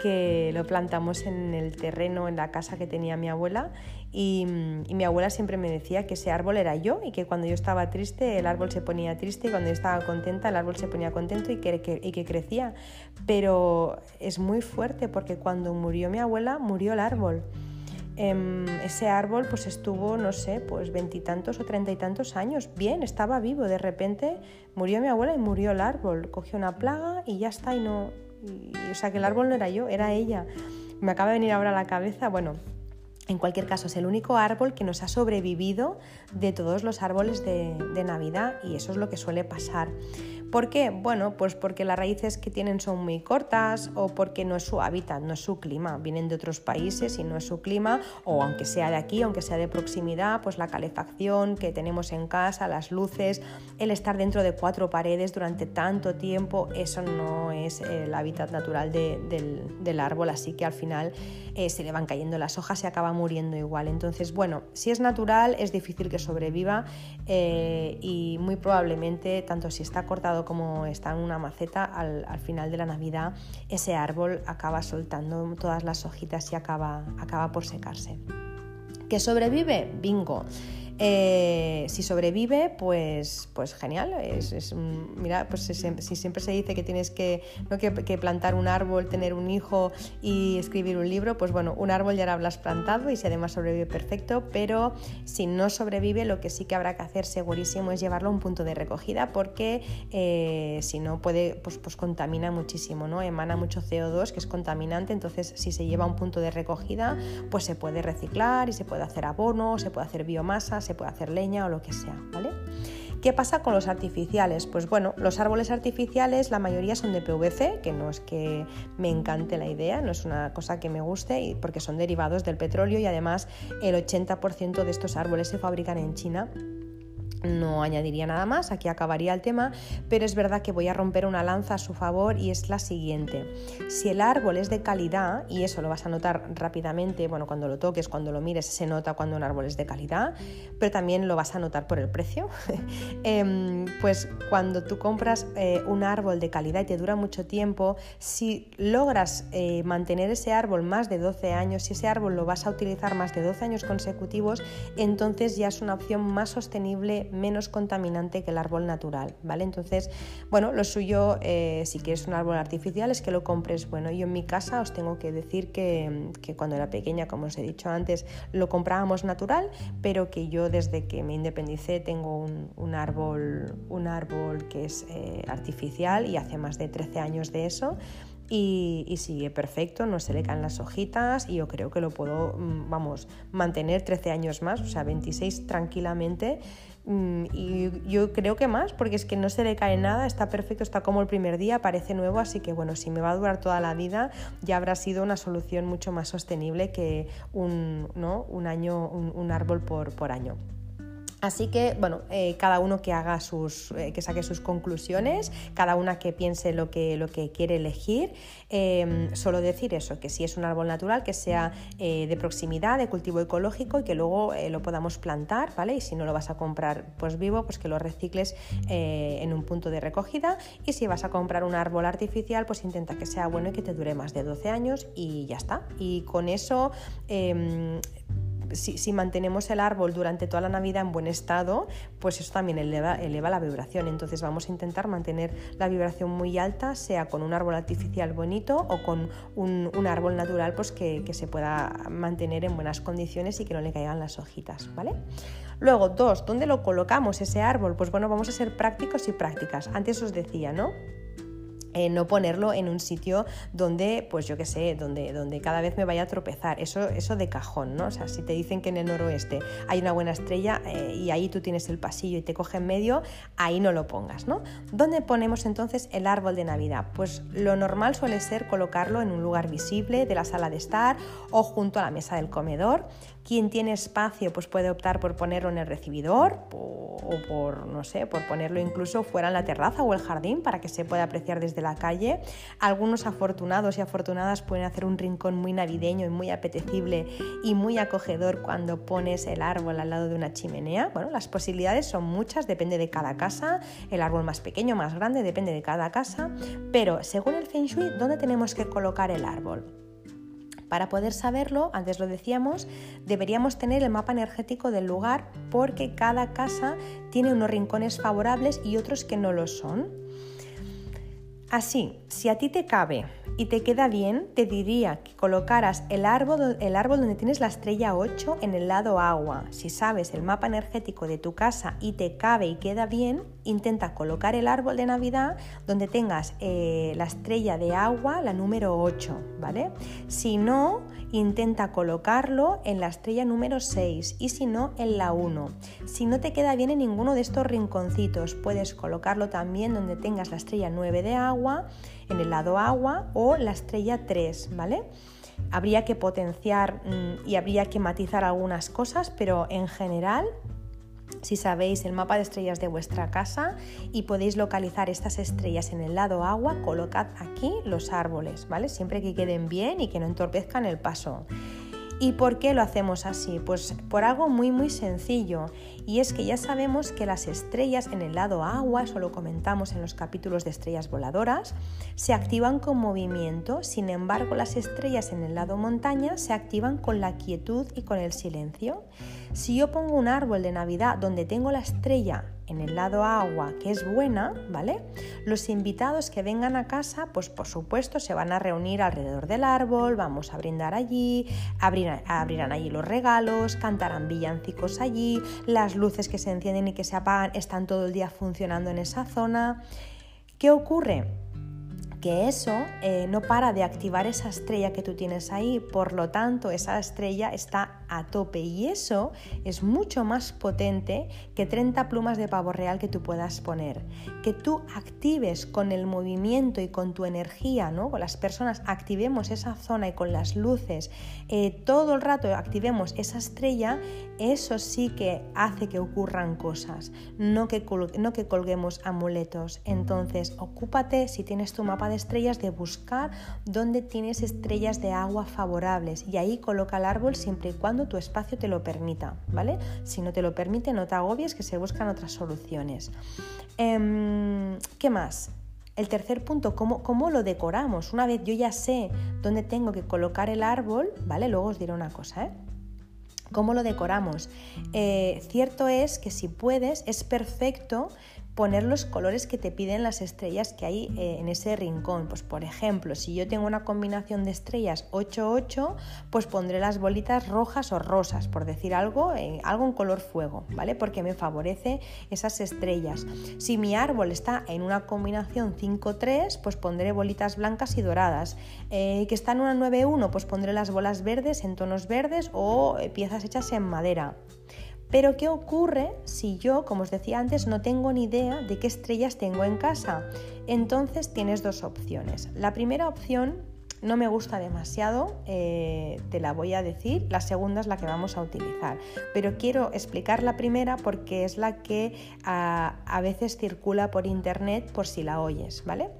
que lo plantamos en el terreno, en la casa que tenía mi abuela, y, mi abuela siempre me decía que ese árbol era yo y que cuando yo estaba triste el árbol se ponía triste y cuando yo estaba contenta el árbol se ponía contento y que, y que crecía. Pero es muy fuerte porque cuando murió mi abuela murió el árbol. Em, ese árbol pues estuvo, no sé, pues veintitantos o treinta y tantos años. Bien, estaba vivo. De repente murió mi abuela y murió el árbol. Cogió una plaga y ya está. Y no, o sea que el árbol no era yo, era ella. Me acaba de venir ahora a la cabeza, bueno, En cualquier caso, es el único árbol que nos ha sobrevivido de todos los árboles de Navidad y eso es lo que suele pasar. ¿Por qué? Bueno, pues porque las raíces que tienen son muy cortas o porque no es su hábitat, no es su clima. Vienen de otros países y no es su clima, o aunque sea de aquí, aunque sea de proximidad, pues la calefacción que tenemos en casa, las luces, el estar dentro de cuatro paredes durante tanto tiempo, eso no es el hábitat natural del, árbol, así que al final eh, se le van cayendo las hojas y acaba muriendo igual. Entonces, bueno, si es natural es difícil que sobreviva eh, y muy probablemente, tanto si está cortado como está en una maceta, al, final de la Navidad ese árbol acaba soltando todas las hojitas y acaba, acaba por secarse. ¿Que sobrevive? Bingo. Eh, si sobrevive, pues, pues genial. Es, mira, pues si siempre se dice que tienes que, plantar un árbol, tener un hijo y escribir un libro, pues bueno, un árbol ya lo habrás plantado y si además sobrevive perfecto, pero si no sobrevive, lo que sí que habrá que hacer segurísimo es llevarlo a un punto de recogida porque eh, si no puede, pues, pues contamina muchísimo, ¿no? Emana mucho CO2 que es contaminante, entonces si se lleva a un punto de recogida, pues se puede reciclar y se puede hacer abono, se puede hacer biomasa, se puede hacer leña o lo que sea, ¿vale? ¿Qué pasa con los artificiales? Pues bueno, los árboles artificiales la mayoría son de PVC, que no es que me encante la idea, no es una cosa que me guste, porque son derivados del petróleo y además el 80% de estos árboles se fabrican en China no añadiría nada más, aquí acabaría el tema, pero es verdad que voy a romper una lanza a su favor y es la siguiente. Si el árbol es de calidad, y eso lo vas a notar rápidamente, bueno, cuando lo toques, cuando lo mires, se nota cuando un árbol es de calidad, pero también lo vas a notar por el precio. Em, pues cuando tú compras eh, un árbol de calidad y te dura mucho tiempo, si logras eh, mantener ese árbol más de 12 años, si ese árbol lo vas a utilizar más de 12 años consecutivos, entonces ya es una opción más sostenible menos contaminante que el árbol natural, ¿vale? Entonces, bueno, lo suyo, eh, si quieres un árbol artificial, es que lo compres. Bueno, yo en mi casa os tengo que decir que, cuando era pequeña, como os he dicho antes, lo comprábamos natural, pero que yo desde que me independicé tengo un, árbol, un árbol que es eh, artificial y hace más de 13 años de eso. Y, y, sigue perfecto, no se le caen las hojitas y yo creo que lo puedo, mm, vamos, mantener 13 años más, o sea, 26 tranquilamente y yo creo que más, porque es que no se le cae nada, está perfecto, está como el primer día, parece nuevo, así que bueno, si me va a durar toda la vida, ya habrá sido una solución mucho más sostenible que un, ¿no? un año, un, árbol por, por año. Así que, bueno, eh, cada uno que haga sus, eh, que saque sus conclusiones, cada una que piense lo que, lo que quiere elegir. Em, solo decir eso, que si es un árbol natural, que sea eh, de proximidad, de cultivo ecológico y que luego lo podamos plantar, ¿vale? Y si no lo vas a comprar pues vivo, pues que lo recicles en un punto de recogida. Y si vas a comprar un árbol artificial, pues intenta que sea bueno y que te dure más de 12 años y ya está. Y con eso em, si, mantenemos el árbol durante toda la Navidad en buen estado, pues eso también eleva, la vibración. Entonces vamos a intentar mantener la vibración muy alta, sea con un árbol artificial bonito o con un, árbol natural pues que, que, se pueda mantener en buenas condiciones y que no le caigan las hojitas, ¿vale? Luego, dos, ¿dónde lo colocamos ese árbol? Pues bueno, vamos a ser prácticos y prácticas. Antes os decía, ¿no? Eh, no ponerlo en un sitio donde, pues yo qué sé, donde, donde cada vez me vaya a tropezar. Eso, eso de cajón, ¿no? O sea, si te dicen que en el noroeste hay una buena estrella eh, y ahí tú tienes el pasillo y te coge en medio, ahí no lo pongas, ¿no? ¿Dónde ponemos entonces el árbol de Navidad? Pues lo normal suele ser colocarlo en un lugar visible de la sala de estar o junto a la mesa del comedor. Quien tiene espacio pues puede optar por ponerlo en el recibidor o por, no sé, por ponerlo incluso fuera en la terraza o el jardín para que se pueda apreciar desde la calle. Algunos afortunados y afortunadas pueden hacer un rincón muy navideño y muy apetecible y muy acogedor cuando pones el árbol al lado de una chimenea. Bueno, las posibilidades son muchas, depende de cada casa, el árbol más pequeño, más grande, depende de cada casa, pero según el Feng Shui, ¿dónde tenemos que colocar el árbol? Para poder saberlo, antes lo decíamos, deberíamos tener el mapa energético del lugar porque cada casa tiene unos rincones favorables y otros que no lo son. Así, si a ti te cabe y te queda bien, te diría que colocaras el árbol, el árbol donde tienes la estrella 8 en el lado agua. Si sabes el mapa energético de tu casa y te cabe y queda bien, intenta colocar el árbol de Navidad donde tengas eh, la estrella de agua, la número 8, ¿vale? Si no, intenta colocarlo en la estrella número 6 y si no, en la 1. Si no te queda bien en ninguno de estos rinconcitos, puedes colocarlo también donde tengas la estrella 9 de agua, en el lado agua o la estrella 3, ¿vale? Habría que potenciar mm, y habría que matizar algunas cosas, pero en general si sabéis el mapa de estrellas de vuestra casa y podéis localizar estas estrellas en el lado agua, colocad aquí los árboles, ¿vale? Siempre que queden bien y que no entorpezcan el paso. ¿Y por qué lo hacemos así? Pues por algo muy muy sencillo y es que ya sabemos que las estrellas en el lado agua, eso lo comentamos en los capítulos de estrellas voladoras, se activan con movimiento, sin embargo las estrellas en el lado montaña se activan con la quietud y con el silencio. Si yo pongo un árbol de Navidad donde tengo la estrella en el lado agua, que es buena, ¿vale? Los invitados que vengan a casa, pues por supuesto se van a reunir alrededor del árbol, vamos a brindar allí, abrirán, allí los regalos, cantarán villancicos allí, las luces que se encienden y que se apagan están todo el día funcionando en esa zona. ¿Qué ocurre? que eso eh, no para de activar esa estrella que tú tienes ahí, por lo tanto esa estrella está a tope y eso es mucho más potente que 30 plumas de pavo real que tú puedas poner. Que tú actives con el movimiento y con tu energía, ¿no? con las personas activemos esa zona y con las luces, eh, todo el rato activemos esa estrella, eso sí que hace que ocurran cosas, no que, no que colguemos amuletos. Entonces, ocúpate si tienes tu mapa de estrellas de buscar dónde tienes estrellas de agua favorables y ahí coloca el árbol siempre y cuando tu espacio te lo permita, ¿vale? Si no te lo permite, no te agobies que se buscan otras soluciones. Em, ¿Qué más? El tercer punto, ¿cómo, ¿cómo, lo decoramos? Una vez yo ya sé dónde tengo que colocar el árbol, ¿vale? Luego os diré una cosa, ¿eh? ¿Cómo lo decoramos? Eh, cierto es que si puedes, es perfecto poner los colores que te piden las estrellas que hay eh, en ese rincón. Pues por ejemplo, si yo tengo una combinación de estrellas 8-8, pues pondré las bolitas rojas o rosas, por decir algo, eh, algo en color fuego, ¿vale? Porque me favorece esas estrellas. Si mi árbol está en una combinación 5-3, pues pondré bolitas blancas y doradas. Eh, que está en una 9-1, pues pondré las bolas verdes en tonos verdes o piezas hechas en madera. Pero ¿qué ocurre si yo, como os decía antes, no tengo ni idea de qué estrellas tengo en casa? Entonces tienes dos opciones. La primera opción no me gusta demasiado, eh, te la voy a decir, la segunda es la que vamos a utilizar, pero quiero explicar la primera porque es la que a, veces circula por internet por si la oyes, ¿vale?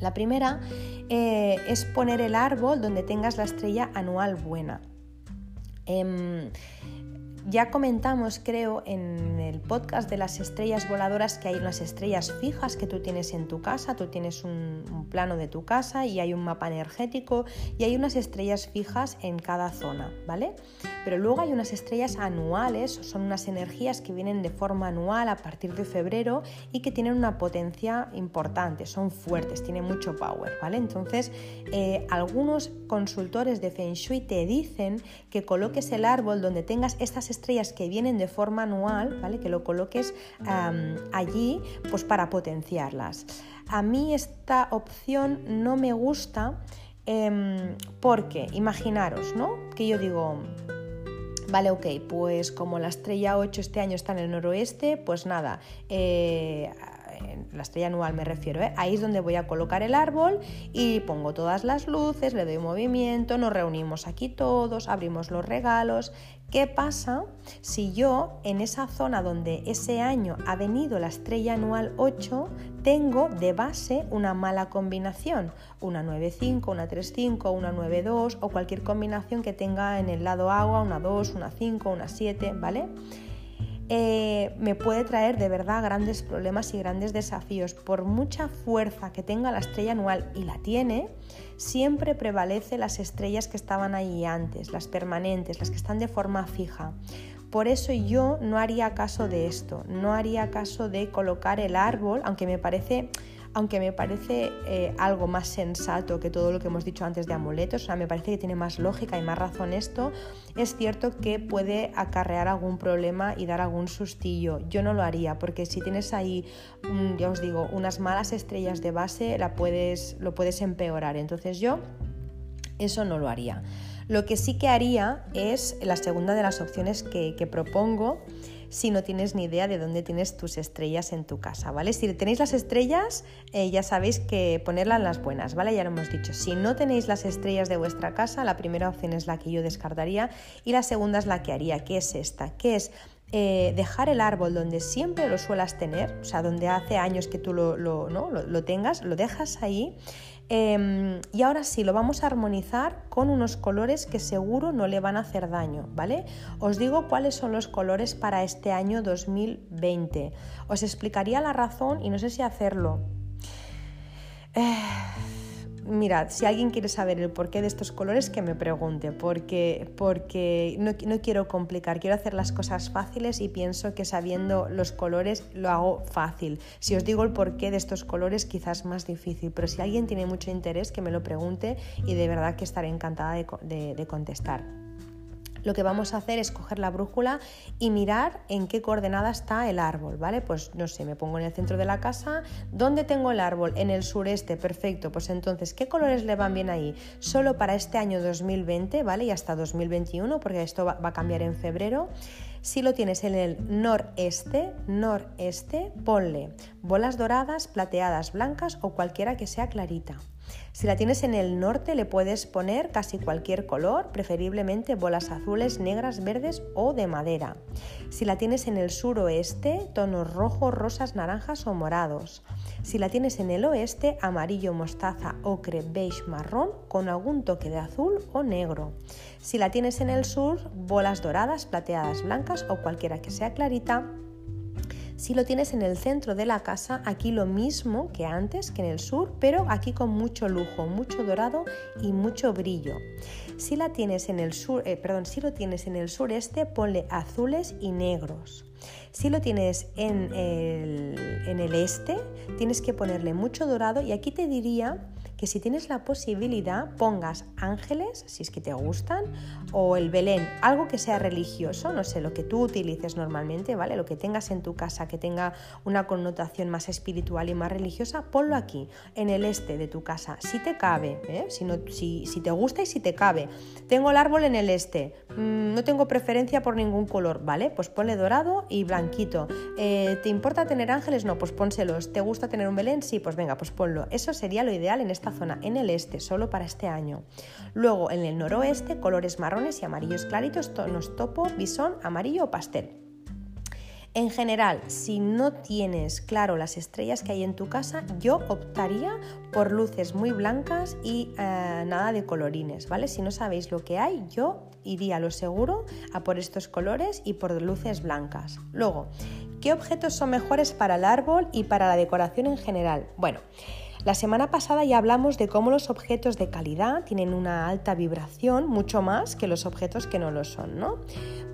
La primera eh, es poner el árbol donde tengas la estrella anual buena. Em, ya comentamos, creo, en el podcast de las estrellas voladoras que hay unas estrellas fijas que tú tienes en tu casa, tú tienes un, plano de tu casa y hay un mapa energético y hay unas estrellas fijas en cada zona, ¿vale? Pero luego hay unas estrellas anuales, son unas energías que vienen de forma anual a partir de febrero y que tienen una potencia importante, son fuertes, tienen mucho power, ¿vale? Entonces, eh, algunos consultores de Feng Shui te dicen que coloques el árbol donde tengas estas estrellas que vienen de forma anual, ¿vale? Que lo coloques allí pues para potenciarlas. A mí esta opción no me gusta em, porque, imaginaros, ¿no? Que yo digo, Vale, ok, pues como la estrella 8 este año está en el noroeste, pues nada, eh, la estrella anual me refiero, ¿eh? ahí es donde voy a colocar el árbol y pongo todas las luces, le doy movimiento, nos reunimos aquí todos, abrimos los regalos. ¿Qué pasa si yo en esa zona donde ese año ha venido la estrella anual 8 tengo de base una mala combinación, una 9-5, una 3-5, una 9-2 o cualquier combinación que tenga en el lado agua, una 2, una 5, una 7, ¿vale? Eh, me puede traer de verdad grandes problemas y grandes desafíos. Por mucha fuerza que tenga la estrella anual, y la tiene, siempre prevalece las estrellas que estaban ahí antes, las permanentes, las que están de forma fija. Por eso yo no haría caso de esto, no haría caso de colocar el árbol, aunque me parece aunque me parece eh, algo más sensato que todo lo que hemos dicho antes de amuletos, o sea, me parece que tiene más lógica y más razón esto, es cierto que puede acarrear algún problema y dar algún sustillo. Yo no lo haría, porque si tienes ahí, mm, ya os digo, unas malas estrellas de base, la puedes, lo puedes empeorar. Entonces yo eso no lo haría. Lo que sí que haría es la segunda de las opciones que, propongo si no tienes ni idea de dónde tienes tus estrellas en tu casa, ¿vale? Si tenéis las estrellas, eh, ya sabéis que ponerlas las buenas, ¿vale? Ya lo hemos dicho. Si no tenéis las estrellas de vuestra casa, la primera opción es la que yo descartaría y la segunda es la que haría, que es esta, que es eh, dejar el árbol donde siempre lo suelas tener, o sea, donde hace años que tú lo, ¿no? lo tengas, lo dejas ahí Em, y ahora sí, lo vamos a armonizar con unos colores que seguro no le van a hacer daño, ¿vale? Os digo cuáles son los colores para este año 2020. Os explicaría la razón y no sé si hacerlo. Eh, mirad, si alguien quiere saber el porqué de estos colores, que me pregunte, porque, porque no, no, quiero complicar, quiero hacer las cosas fáciles y pienso que sabiendo los colores lo hago fácil. Si os digo el porqué de estos colores, quizás más difícil, pero si alguien tiene mucho interés, que me lo pregunte y de verdad que estaré encantada de contestar lo que vamos a hacer es coger la brújula y mirar en qué coordenada está el árbol, ¿vale? Pues no sé, me pongo en el centro de la casa, ¿dónde tengo el árbol? En el sureste, perfecto, pues entonces, ¿qué colores le van bien ahí? Solo para este año 2020, ¿vale? Y hasta 2021, porque esto va, a cambiar en febrero. Si lo tienes en el noreste, noreste, ponle bolas doradas, plateadas, blancas o cualquiera que sea clarita. Si la tienes en el norte le puedes poner casi cualquier color, preferiblemente bolas azules, negras, verdes o de madera. Si la tienes en el suroeste, tonos rojos, rosas, naranjas o morados. Si la tienes en el oeste, amarillo, mostaza, ocre, beige, marrón con algún toque de azul o negro. Si la tienes en el sur, bolas doradas, plateadas, blancas o cualquiera que sea clarita si lo tienes en el centro de la casa, aquí lo mismo que antes, que en el sur, pero aquí con mucho lujo, mucho dorado y mucho brillo. Si la tienes en el sur, eh, perdón, si lo tienes en el sureste, ponle azules y negros. Si lo tienes en el, en el este, tienes que ponerle mucho dorado y aquí te diría que si tienes la posibilidad pongas ángeles, si es que te gustan, o el Belén, algo que sea religioso, no sé, lo que tú utilices normalmente, ¿vale? Lo que tengas en tu casa que tenga una connotación más espiritual y más religiosa, ponlo aquí, en el este de tu casa, si te cabe, ¿eh? si, si, te gusta y si te cabe. Tengo el árbol en el este, mm, no tengo preferencia por ningún color, ¿vale? Pues ponle dorado y blanquito. Eh, ¿Te importa tener ángeles? No, pues pónselos. ¿Te gusta tener un Belén? Sí, pues venga, pues ponlo. Eso sería lo ideal en esta zona en el este solo para este año. Luego en el noroeste colores marrones y amarillos claritos, tonos topo, bisón, amarillo o pastel. En general, si no tienes claro las estrellas que hay en tu casa, yo optaría por luces muy blancas y eh, nada de colorines, ¿vale? Si no sabéis lo que hay, yo iría lo seguro a por estos colores y por luces blancas. Luego, ¿qué objetos son mejores para el árbol y para la decoración en general? Bueno, la semana pasada ya hablamos de cómo los objetos de calidad tienen una alta vibración, mucho más que los objetos que no lo son, ¿no?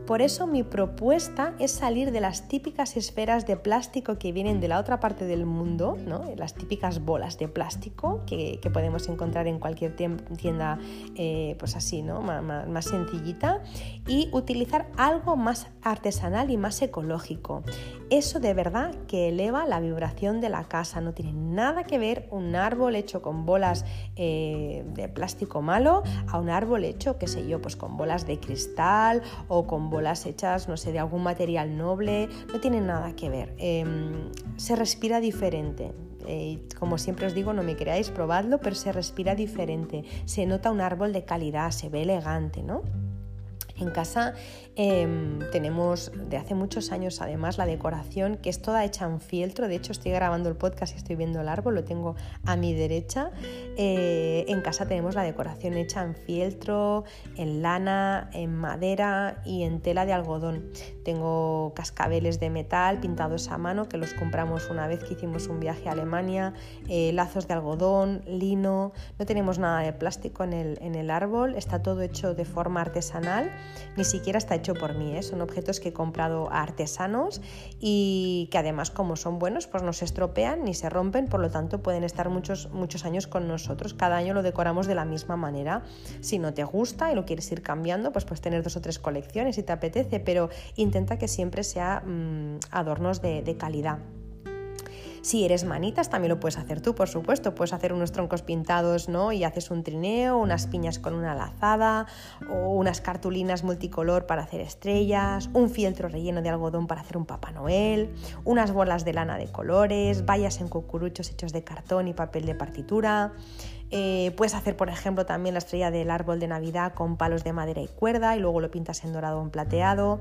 Por eso mi propuesta es salir de las típicas esferas de plástico que vienen de la otra parte del mundo, ¿no? las típicas bolas de plástico que, podemos encontrar en cualquier tienda eh, pues así, ¿no? más sencillita, y utilizar algo más artesanal y más ecológico. Eso de verdad que eleva la vibración de la casa, no tiene nada que ver un árbol hecho con bolas eh, de plástico malo a un árbol hecho, qué sé yo, pues con bolas de cristal o con bolas hechas, no sé, de algún material noble, no tiene nada que ver. Em, se respira diferente. Eh, como siempre os digo, no me creáis, probadlo, pero se respira diferente. Se nota un árbol de calidad, se ve elegante, ¿no? En casa em, tenemos de hace muchos años además la decoración que es toda hecha en fieltro. De hecho estoy grabando el podcast y estoy viendo el árbol, lo tengo a mi derecha. Eh, en casa tenemos la decoración hecha en fieltro, en lana, en madera y en tela de algodón. Tengo cascabeles de metal pintados a mano que los compramos una vez que hicimos un viaje a Alemania, eh, lazos de algodón, lino. No tenemos nada de plástico en el, en el árbol, está todo hecho de forma artesanal ni siquiera está hecho por mí, ¿eh? son objetos que he comprado a artesanos y que además como son buenos pues no se estropean ni se rompen, por lo tanto pueden estar muchos, muchos años con nosotros. Cada año lo decoramos de la misma manera. Si no te gusta y lo quieres ir cambiando, pues puedes tener dos o tres colecciones si te apetece, pero que siempre sea mm, adornos de calidad. Si eres manitas, también lo puedes hacer tú, por supuesto. Puedes hacer unos troncos pintados, ¿no? Y haces un trineo, unas piñas con una lazada, o unas cartulinas multicolor para hacer estrellas, un fieltro relleno de algodón para hacer un Papá Noel, unas bolas de lana de colores, vallas en cucuruchos hechos de cartón y papel de partitura. Eh, puedes hacer, por ejemplo, también la estrella del árbol de Navidad con palos de madera y cuerda y luego lo pintas en dorado o en plateado.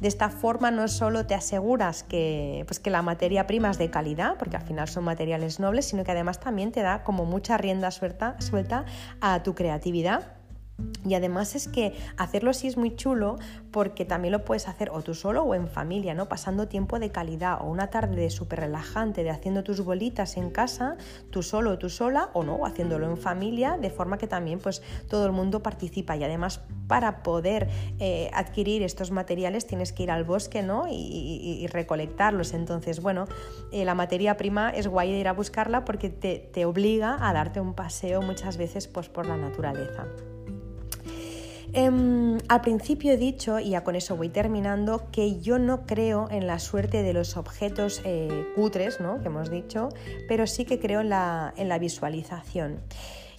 De esta forma no solo te aseguras que, pues que la materia prima es de calidad, porque al final son materiales nobles, sino que además también te da como mucha rienda suelta, suelta a tu creatividad y además es que hacerlo así es muy chulo porque también lo puedes hacer o tú solo o en familia, ¿no? Pasando tiempo de calidad o una tarde de súper relajante de haciendo tus bolitas en casa, tú solo o tú sola o no, haciéndolo en familia, de forma que también pues todo el mundo participa y además para poder eh, adquirir estos materiales tienes que ir al bosque, ¿no? Y, recolectarlos. Entonces, bueno, eh, la materia prima es guay de ir a buscarla porque te, te obliga a darte un paseo muchas veces pues por la naturaleza. Em, al principio he dicho, y ya con eso voy terminando, que yo no creo en la suerte de los objetos eh, cutres, ¿no? que hemos dicho, pero sí que creo en la, en la visualización.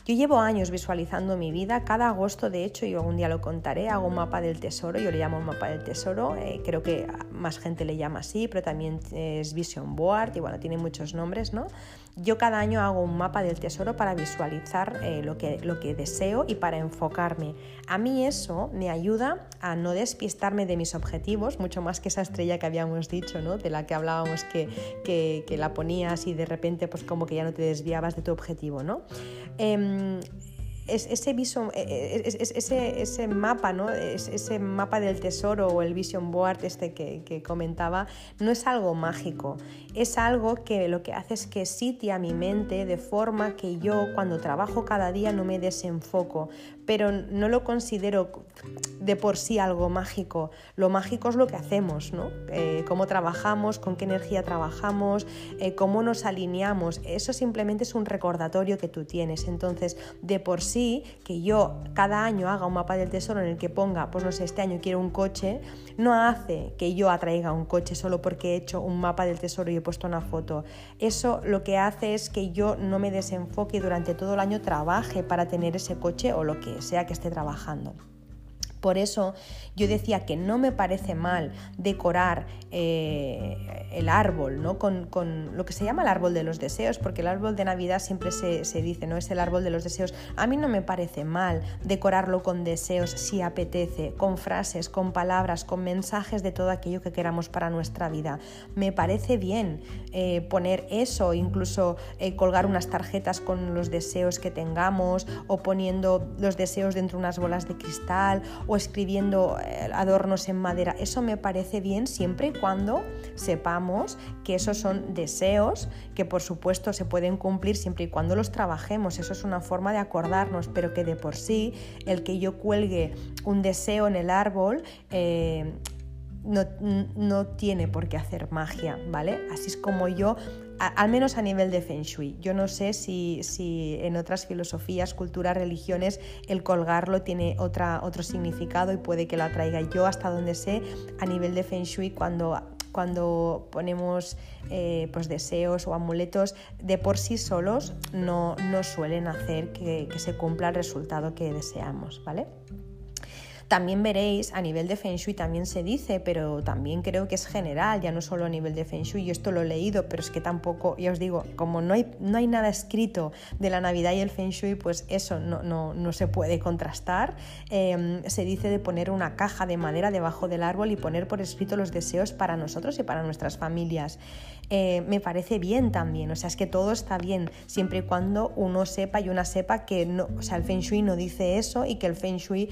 Yo llevo años visualizando mi vida, cada agosto de hecho, y algún día lo contaré, hago un mapa del tesoro, yo le llamo mapa del tesoro, eh, creo que más gente le llama así, pero también es vision board y bueno, tiene muchos nombres, ¿no? Yo cada año hago un mapa del tesoro para visualizar eh, lo, que, lo que deseo y para enfocarme. A mí eso me ayuda a no despistarme de mis objetivos, mucho más que esa estrella que habíamos dicho, ¿no? de la que hablábamos que, que, la ponías y de repente pues como que ya no te desviabas de tu objetivo. ¿no? Em, ese, vision, e, e, ese, ese, mapa, ¿no? ese mapa del tesoro o el vision board este que, que, comentaba, no es algo mágico, es algo que lo que hace es que sitia mi mente de forma que yo cuando trabajo cada día no me desenfoco, pero no lo considero de por sí algo mágico. Lo mágico es lo que hacemos, ¿no? Eh, cómo trabajamos, con qué energía trabajamos, eh, cómo nos alineamos. Eso simplemente es un recordatorio que tú tienes. Entonces, de por sí, que yo cada año haga un mapa del tesoro en el que ponga, pues no sé, este año quiero un coche, no hace que yo atraiga un coche solo porque he hecho un mapa del tesoro y he puesto una foto. Eso lo que hace es que yo no me desenfoque y durante todo el año trabaje para tener ese coche o lo que sea que esté trabajando. Por eso yo decía que no me parece mal decorar eh, el árbol ¿no? Con, lo que se llama el árbol de los deseos, porque el árbol de Navidad siempre se, dice, ¿no? Es el árbol de los deseos. A mí no me parece mal decorarlo con deseos si apetece, con frases, con palabras, con mensajes de todo aquello que queramos para nuestra vida. Me parece bien eh, poner eso, incluso eh, colgar unas tarjetas con los deseos que tengamos o poniendo los deseos dentro de unas bolas de cristal o escribiendo adornos en madera. Eso me parece bien siempre y cuando sepamos que esos son deseos que por supuesto se pueden cumplir siempre y cuando los trabajemos. Eso es una forma de acordarnos, pero que de por sí el que yo cuelgue un deseo en el árbol eh, no, tiene por qué hacer magia, ¿vale? Así es como yo, al menos a nivel de Feng Shui. Yo no sé si, en otras filosofías, culturas, religiones, el colgarlo tiene otra, otro significado y puede que lo traiga. Yo, hasta donde sé, a nivel de Feng Shui, cuando cuando ponemos eh, pues deseos o amuletos de por sí solos no, no suelen hacer que, que se cumpla el resultado que deseamos, ¿vale? También veréis, a nivel de Feng Shui también se dice, pero también creo que es general, ya no solo a nivel de Feng Shui, yo esto lo he leído, pero es que tampoco, ya os digo, como no hay, no hay nada escrito de la Navidad y el Feng Shui, pues eso no, no, se puede contrastar. Em, se dice de poner una caja de madera debajo del árbol y poner por escrito los deseos para nosotros y para nuestras familias. Eh, me parece bien también. O sea, es que todo está bien, siempre y cuando uno sepa y una sepa que no, o sea, el Feng Shui no dice eso y que el Feng Shui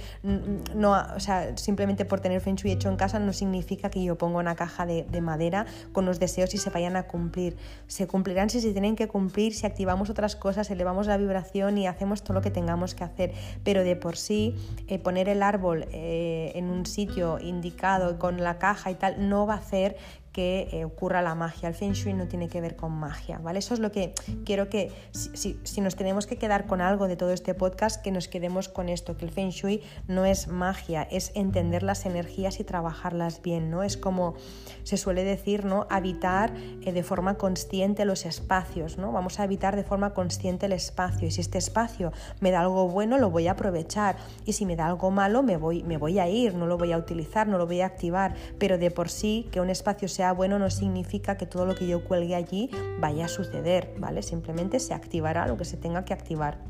no, o sea, simplemente por tener Feng Shui hecho en casa no significa que yo ponga una caja de, de madera con los deseos y se vayan a cumplir. Se cumplirán si se tienen que cumplir, si activamos otras cosas, elevamos la vibración y hacemos todo lo que tengamos que hacer. Pero de por sí, eh, poner el árbol eh, en un sitio indicado con la caja y tal no va a hacer que eh, ocurra la magia. El Feng Shui no tiene que ver con magia, ¿vale? Eso es lo que quiero que, si, nos tenemos que quedar con algo de todo este podcast, que nos quedemos con esto, que el Feng Shui no es magia, es entender las energías y trabajarlas bien, ¿no? Es como se suele decir, ¿no? Habitar eh, de forma consciente los espacios, ¿no? Vamos a habitar de forma consciente el espacio y si este espacio me da algo bueno, lo voy a aprovechar y si me da algo malo, me voy, me voy a ir, no lo voy a utilizar, no lo voy a activar, pero de por sí que un espacio sea bueno no significa que todo lo que yo cuelgue allí vaya a suceder, ¿vale? Simplemente se activará lo que se tenga que activar.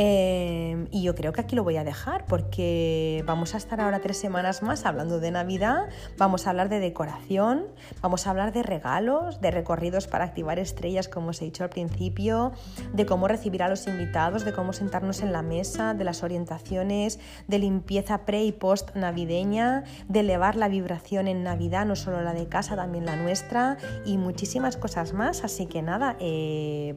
Em, y yo creo que aquí lo voy a dejar porque vamos a estar ahora tres semanas más hablando de Navidad, vamos a hablar de decoración, vamos a hablar de regalos, de recorridos para activar estrellas como os he dicho al principio, de cómo recibir a los invitados, de cómo sentarnos en la mesa, de las orientaciones, de limpieza pre y post navideña, de elevar la vibración en Navidad, no solo la de casa, también la nuestra y muchísimas cosas más. Así que nada, eh,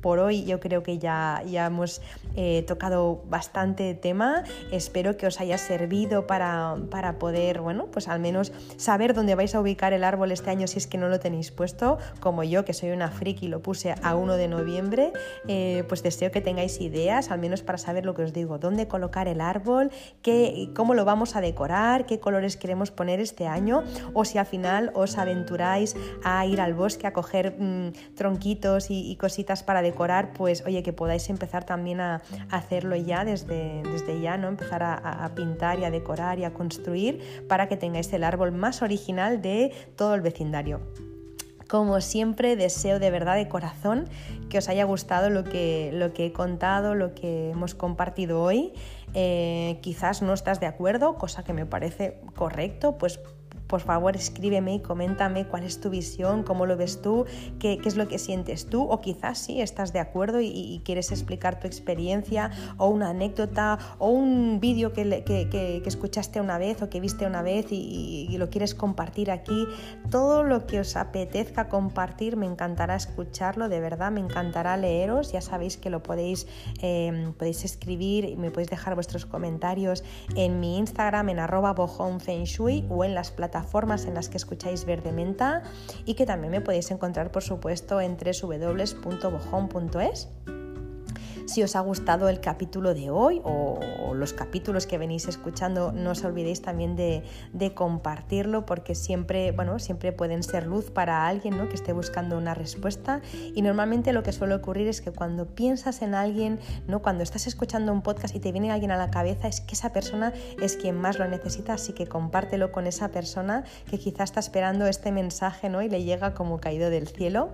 por hoy yo creo que ya, ya hemos eh, tocado bastante tema. Espero que os haya servido para, para, poder, bueno, pues al menos saber dónde vais a ubicar el árbol este año si es que no lo tenéis puesto, como yo que soy una friki lo puse a 1 de noviembre, eh, pues deseo que tengáis ideas, al menos para saber lo que os digo, dónde colocar el árbol, qué, cómo lo vamos a decorar, qué colores queremos poner este año, o si al final os aventuráis a ir al bosque a coger mm, tronquitos y, y cositas para decorar, pues oye, que podáis empezar también a, hacerlo ya desde, desde ya, ¿no? Empezar a, pintar y a decorar y a construir para que tengáis el árbol más original de todo el vecindario. Como siempre, deseo de verdad, de corazón, que os haya gustado lo que, lo que he contado, lo que hemos compartido hoy. Eh, quizás no estás de acuerdo, cosa que me parece correcto, pues por favor escríbeme y coméntame cuál es tu visión, cómo lo ves tú, qué, es lo que sientes tú, o quizás sí estás de acuerdo y, quieres explicar tu experiencia, o una anécdota, o un vídeo que, escuchaste una vez o que viste una vez y, lo quieres compartir aquí. Todo lo que os apetezca compartir, me encantará escucharlo, de verdad, me encantará leeros. Ya sabéis que lo podéis, eh, podéis escribir y me podéis dejar vuestros comentarios en mi Instagram, en arroba Shui o en las plataformas plataformas en las que escucháis Verde Menta y que también me podéis encontrar, por supuesto, en www.bojón.es. Si os ha gustado el capítulo de hoy o los capítulos que venís escuchando, no os olvidéis también de, compartirlo porque siempre, bueno, siempre pueden ser luz para alguien ¿no? que esté buscando una respuesta. Y normalmente lo que suele ocurrir es que cuando piensas en alguien, ¿no? cuando estás escuchando un podcast y te viene alguien a la cabeza, es que esa persona es quien más lo necesita, así que compártelo con esa persona que quizá está esperando este mensaje ¿no? y le llega como caído del cielo.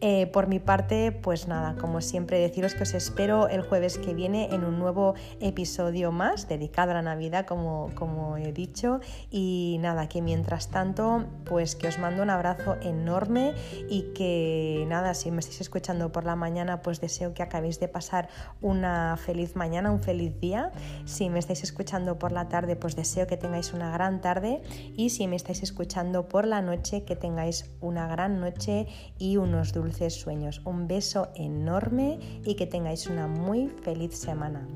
Eh, por mi parte, pues nada, como siempre deciros que os espero el jueves que viene en un nuevo episodio más dedicado a la Navidad, como, como he dicho. Y nada, que mientras tanto, pues que os mando un abrazo enorme y que nada, si me estáis escuchando por la mañana, pues deseo que acabéis de pasar una feliz mañana, un feliz día. Si me estáis escuchando por la tarde, pues deseo que tengáis una gran tarde. Y si me estáis escuchando por la noche, que tengáis una gran noche y unos dulces sueños. Un beso enorme y que tengáis una muy feliz semana.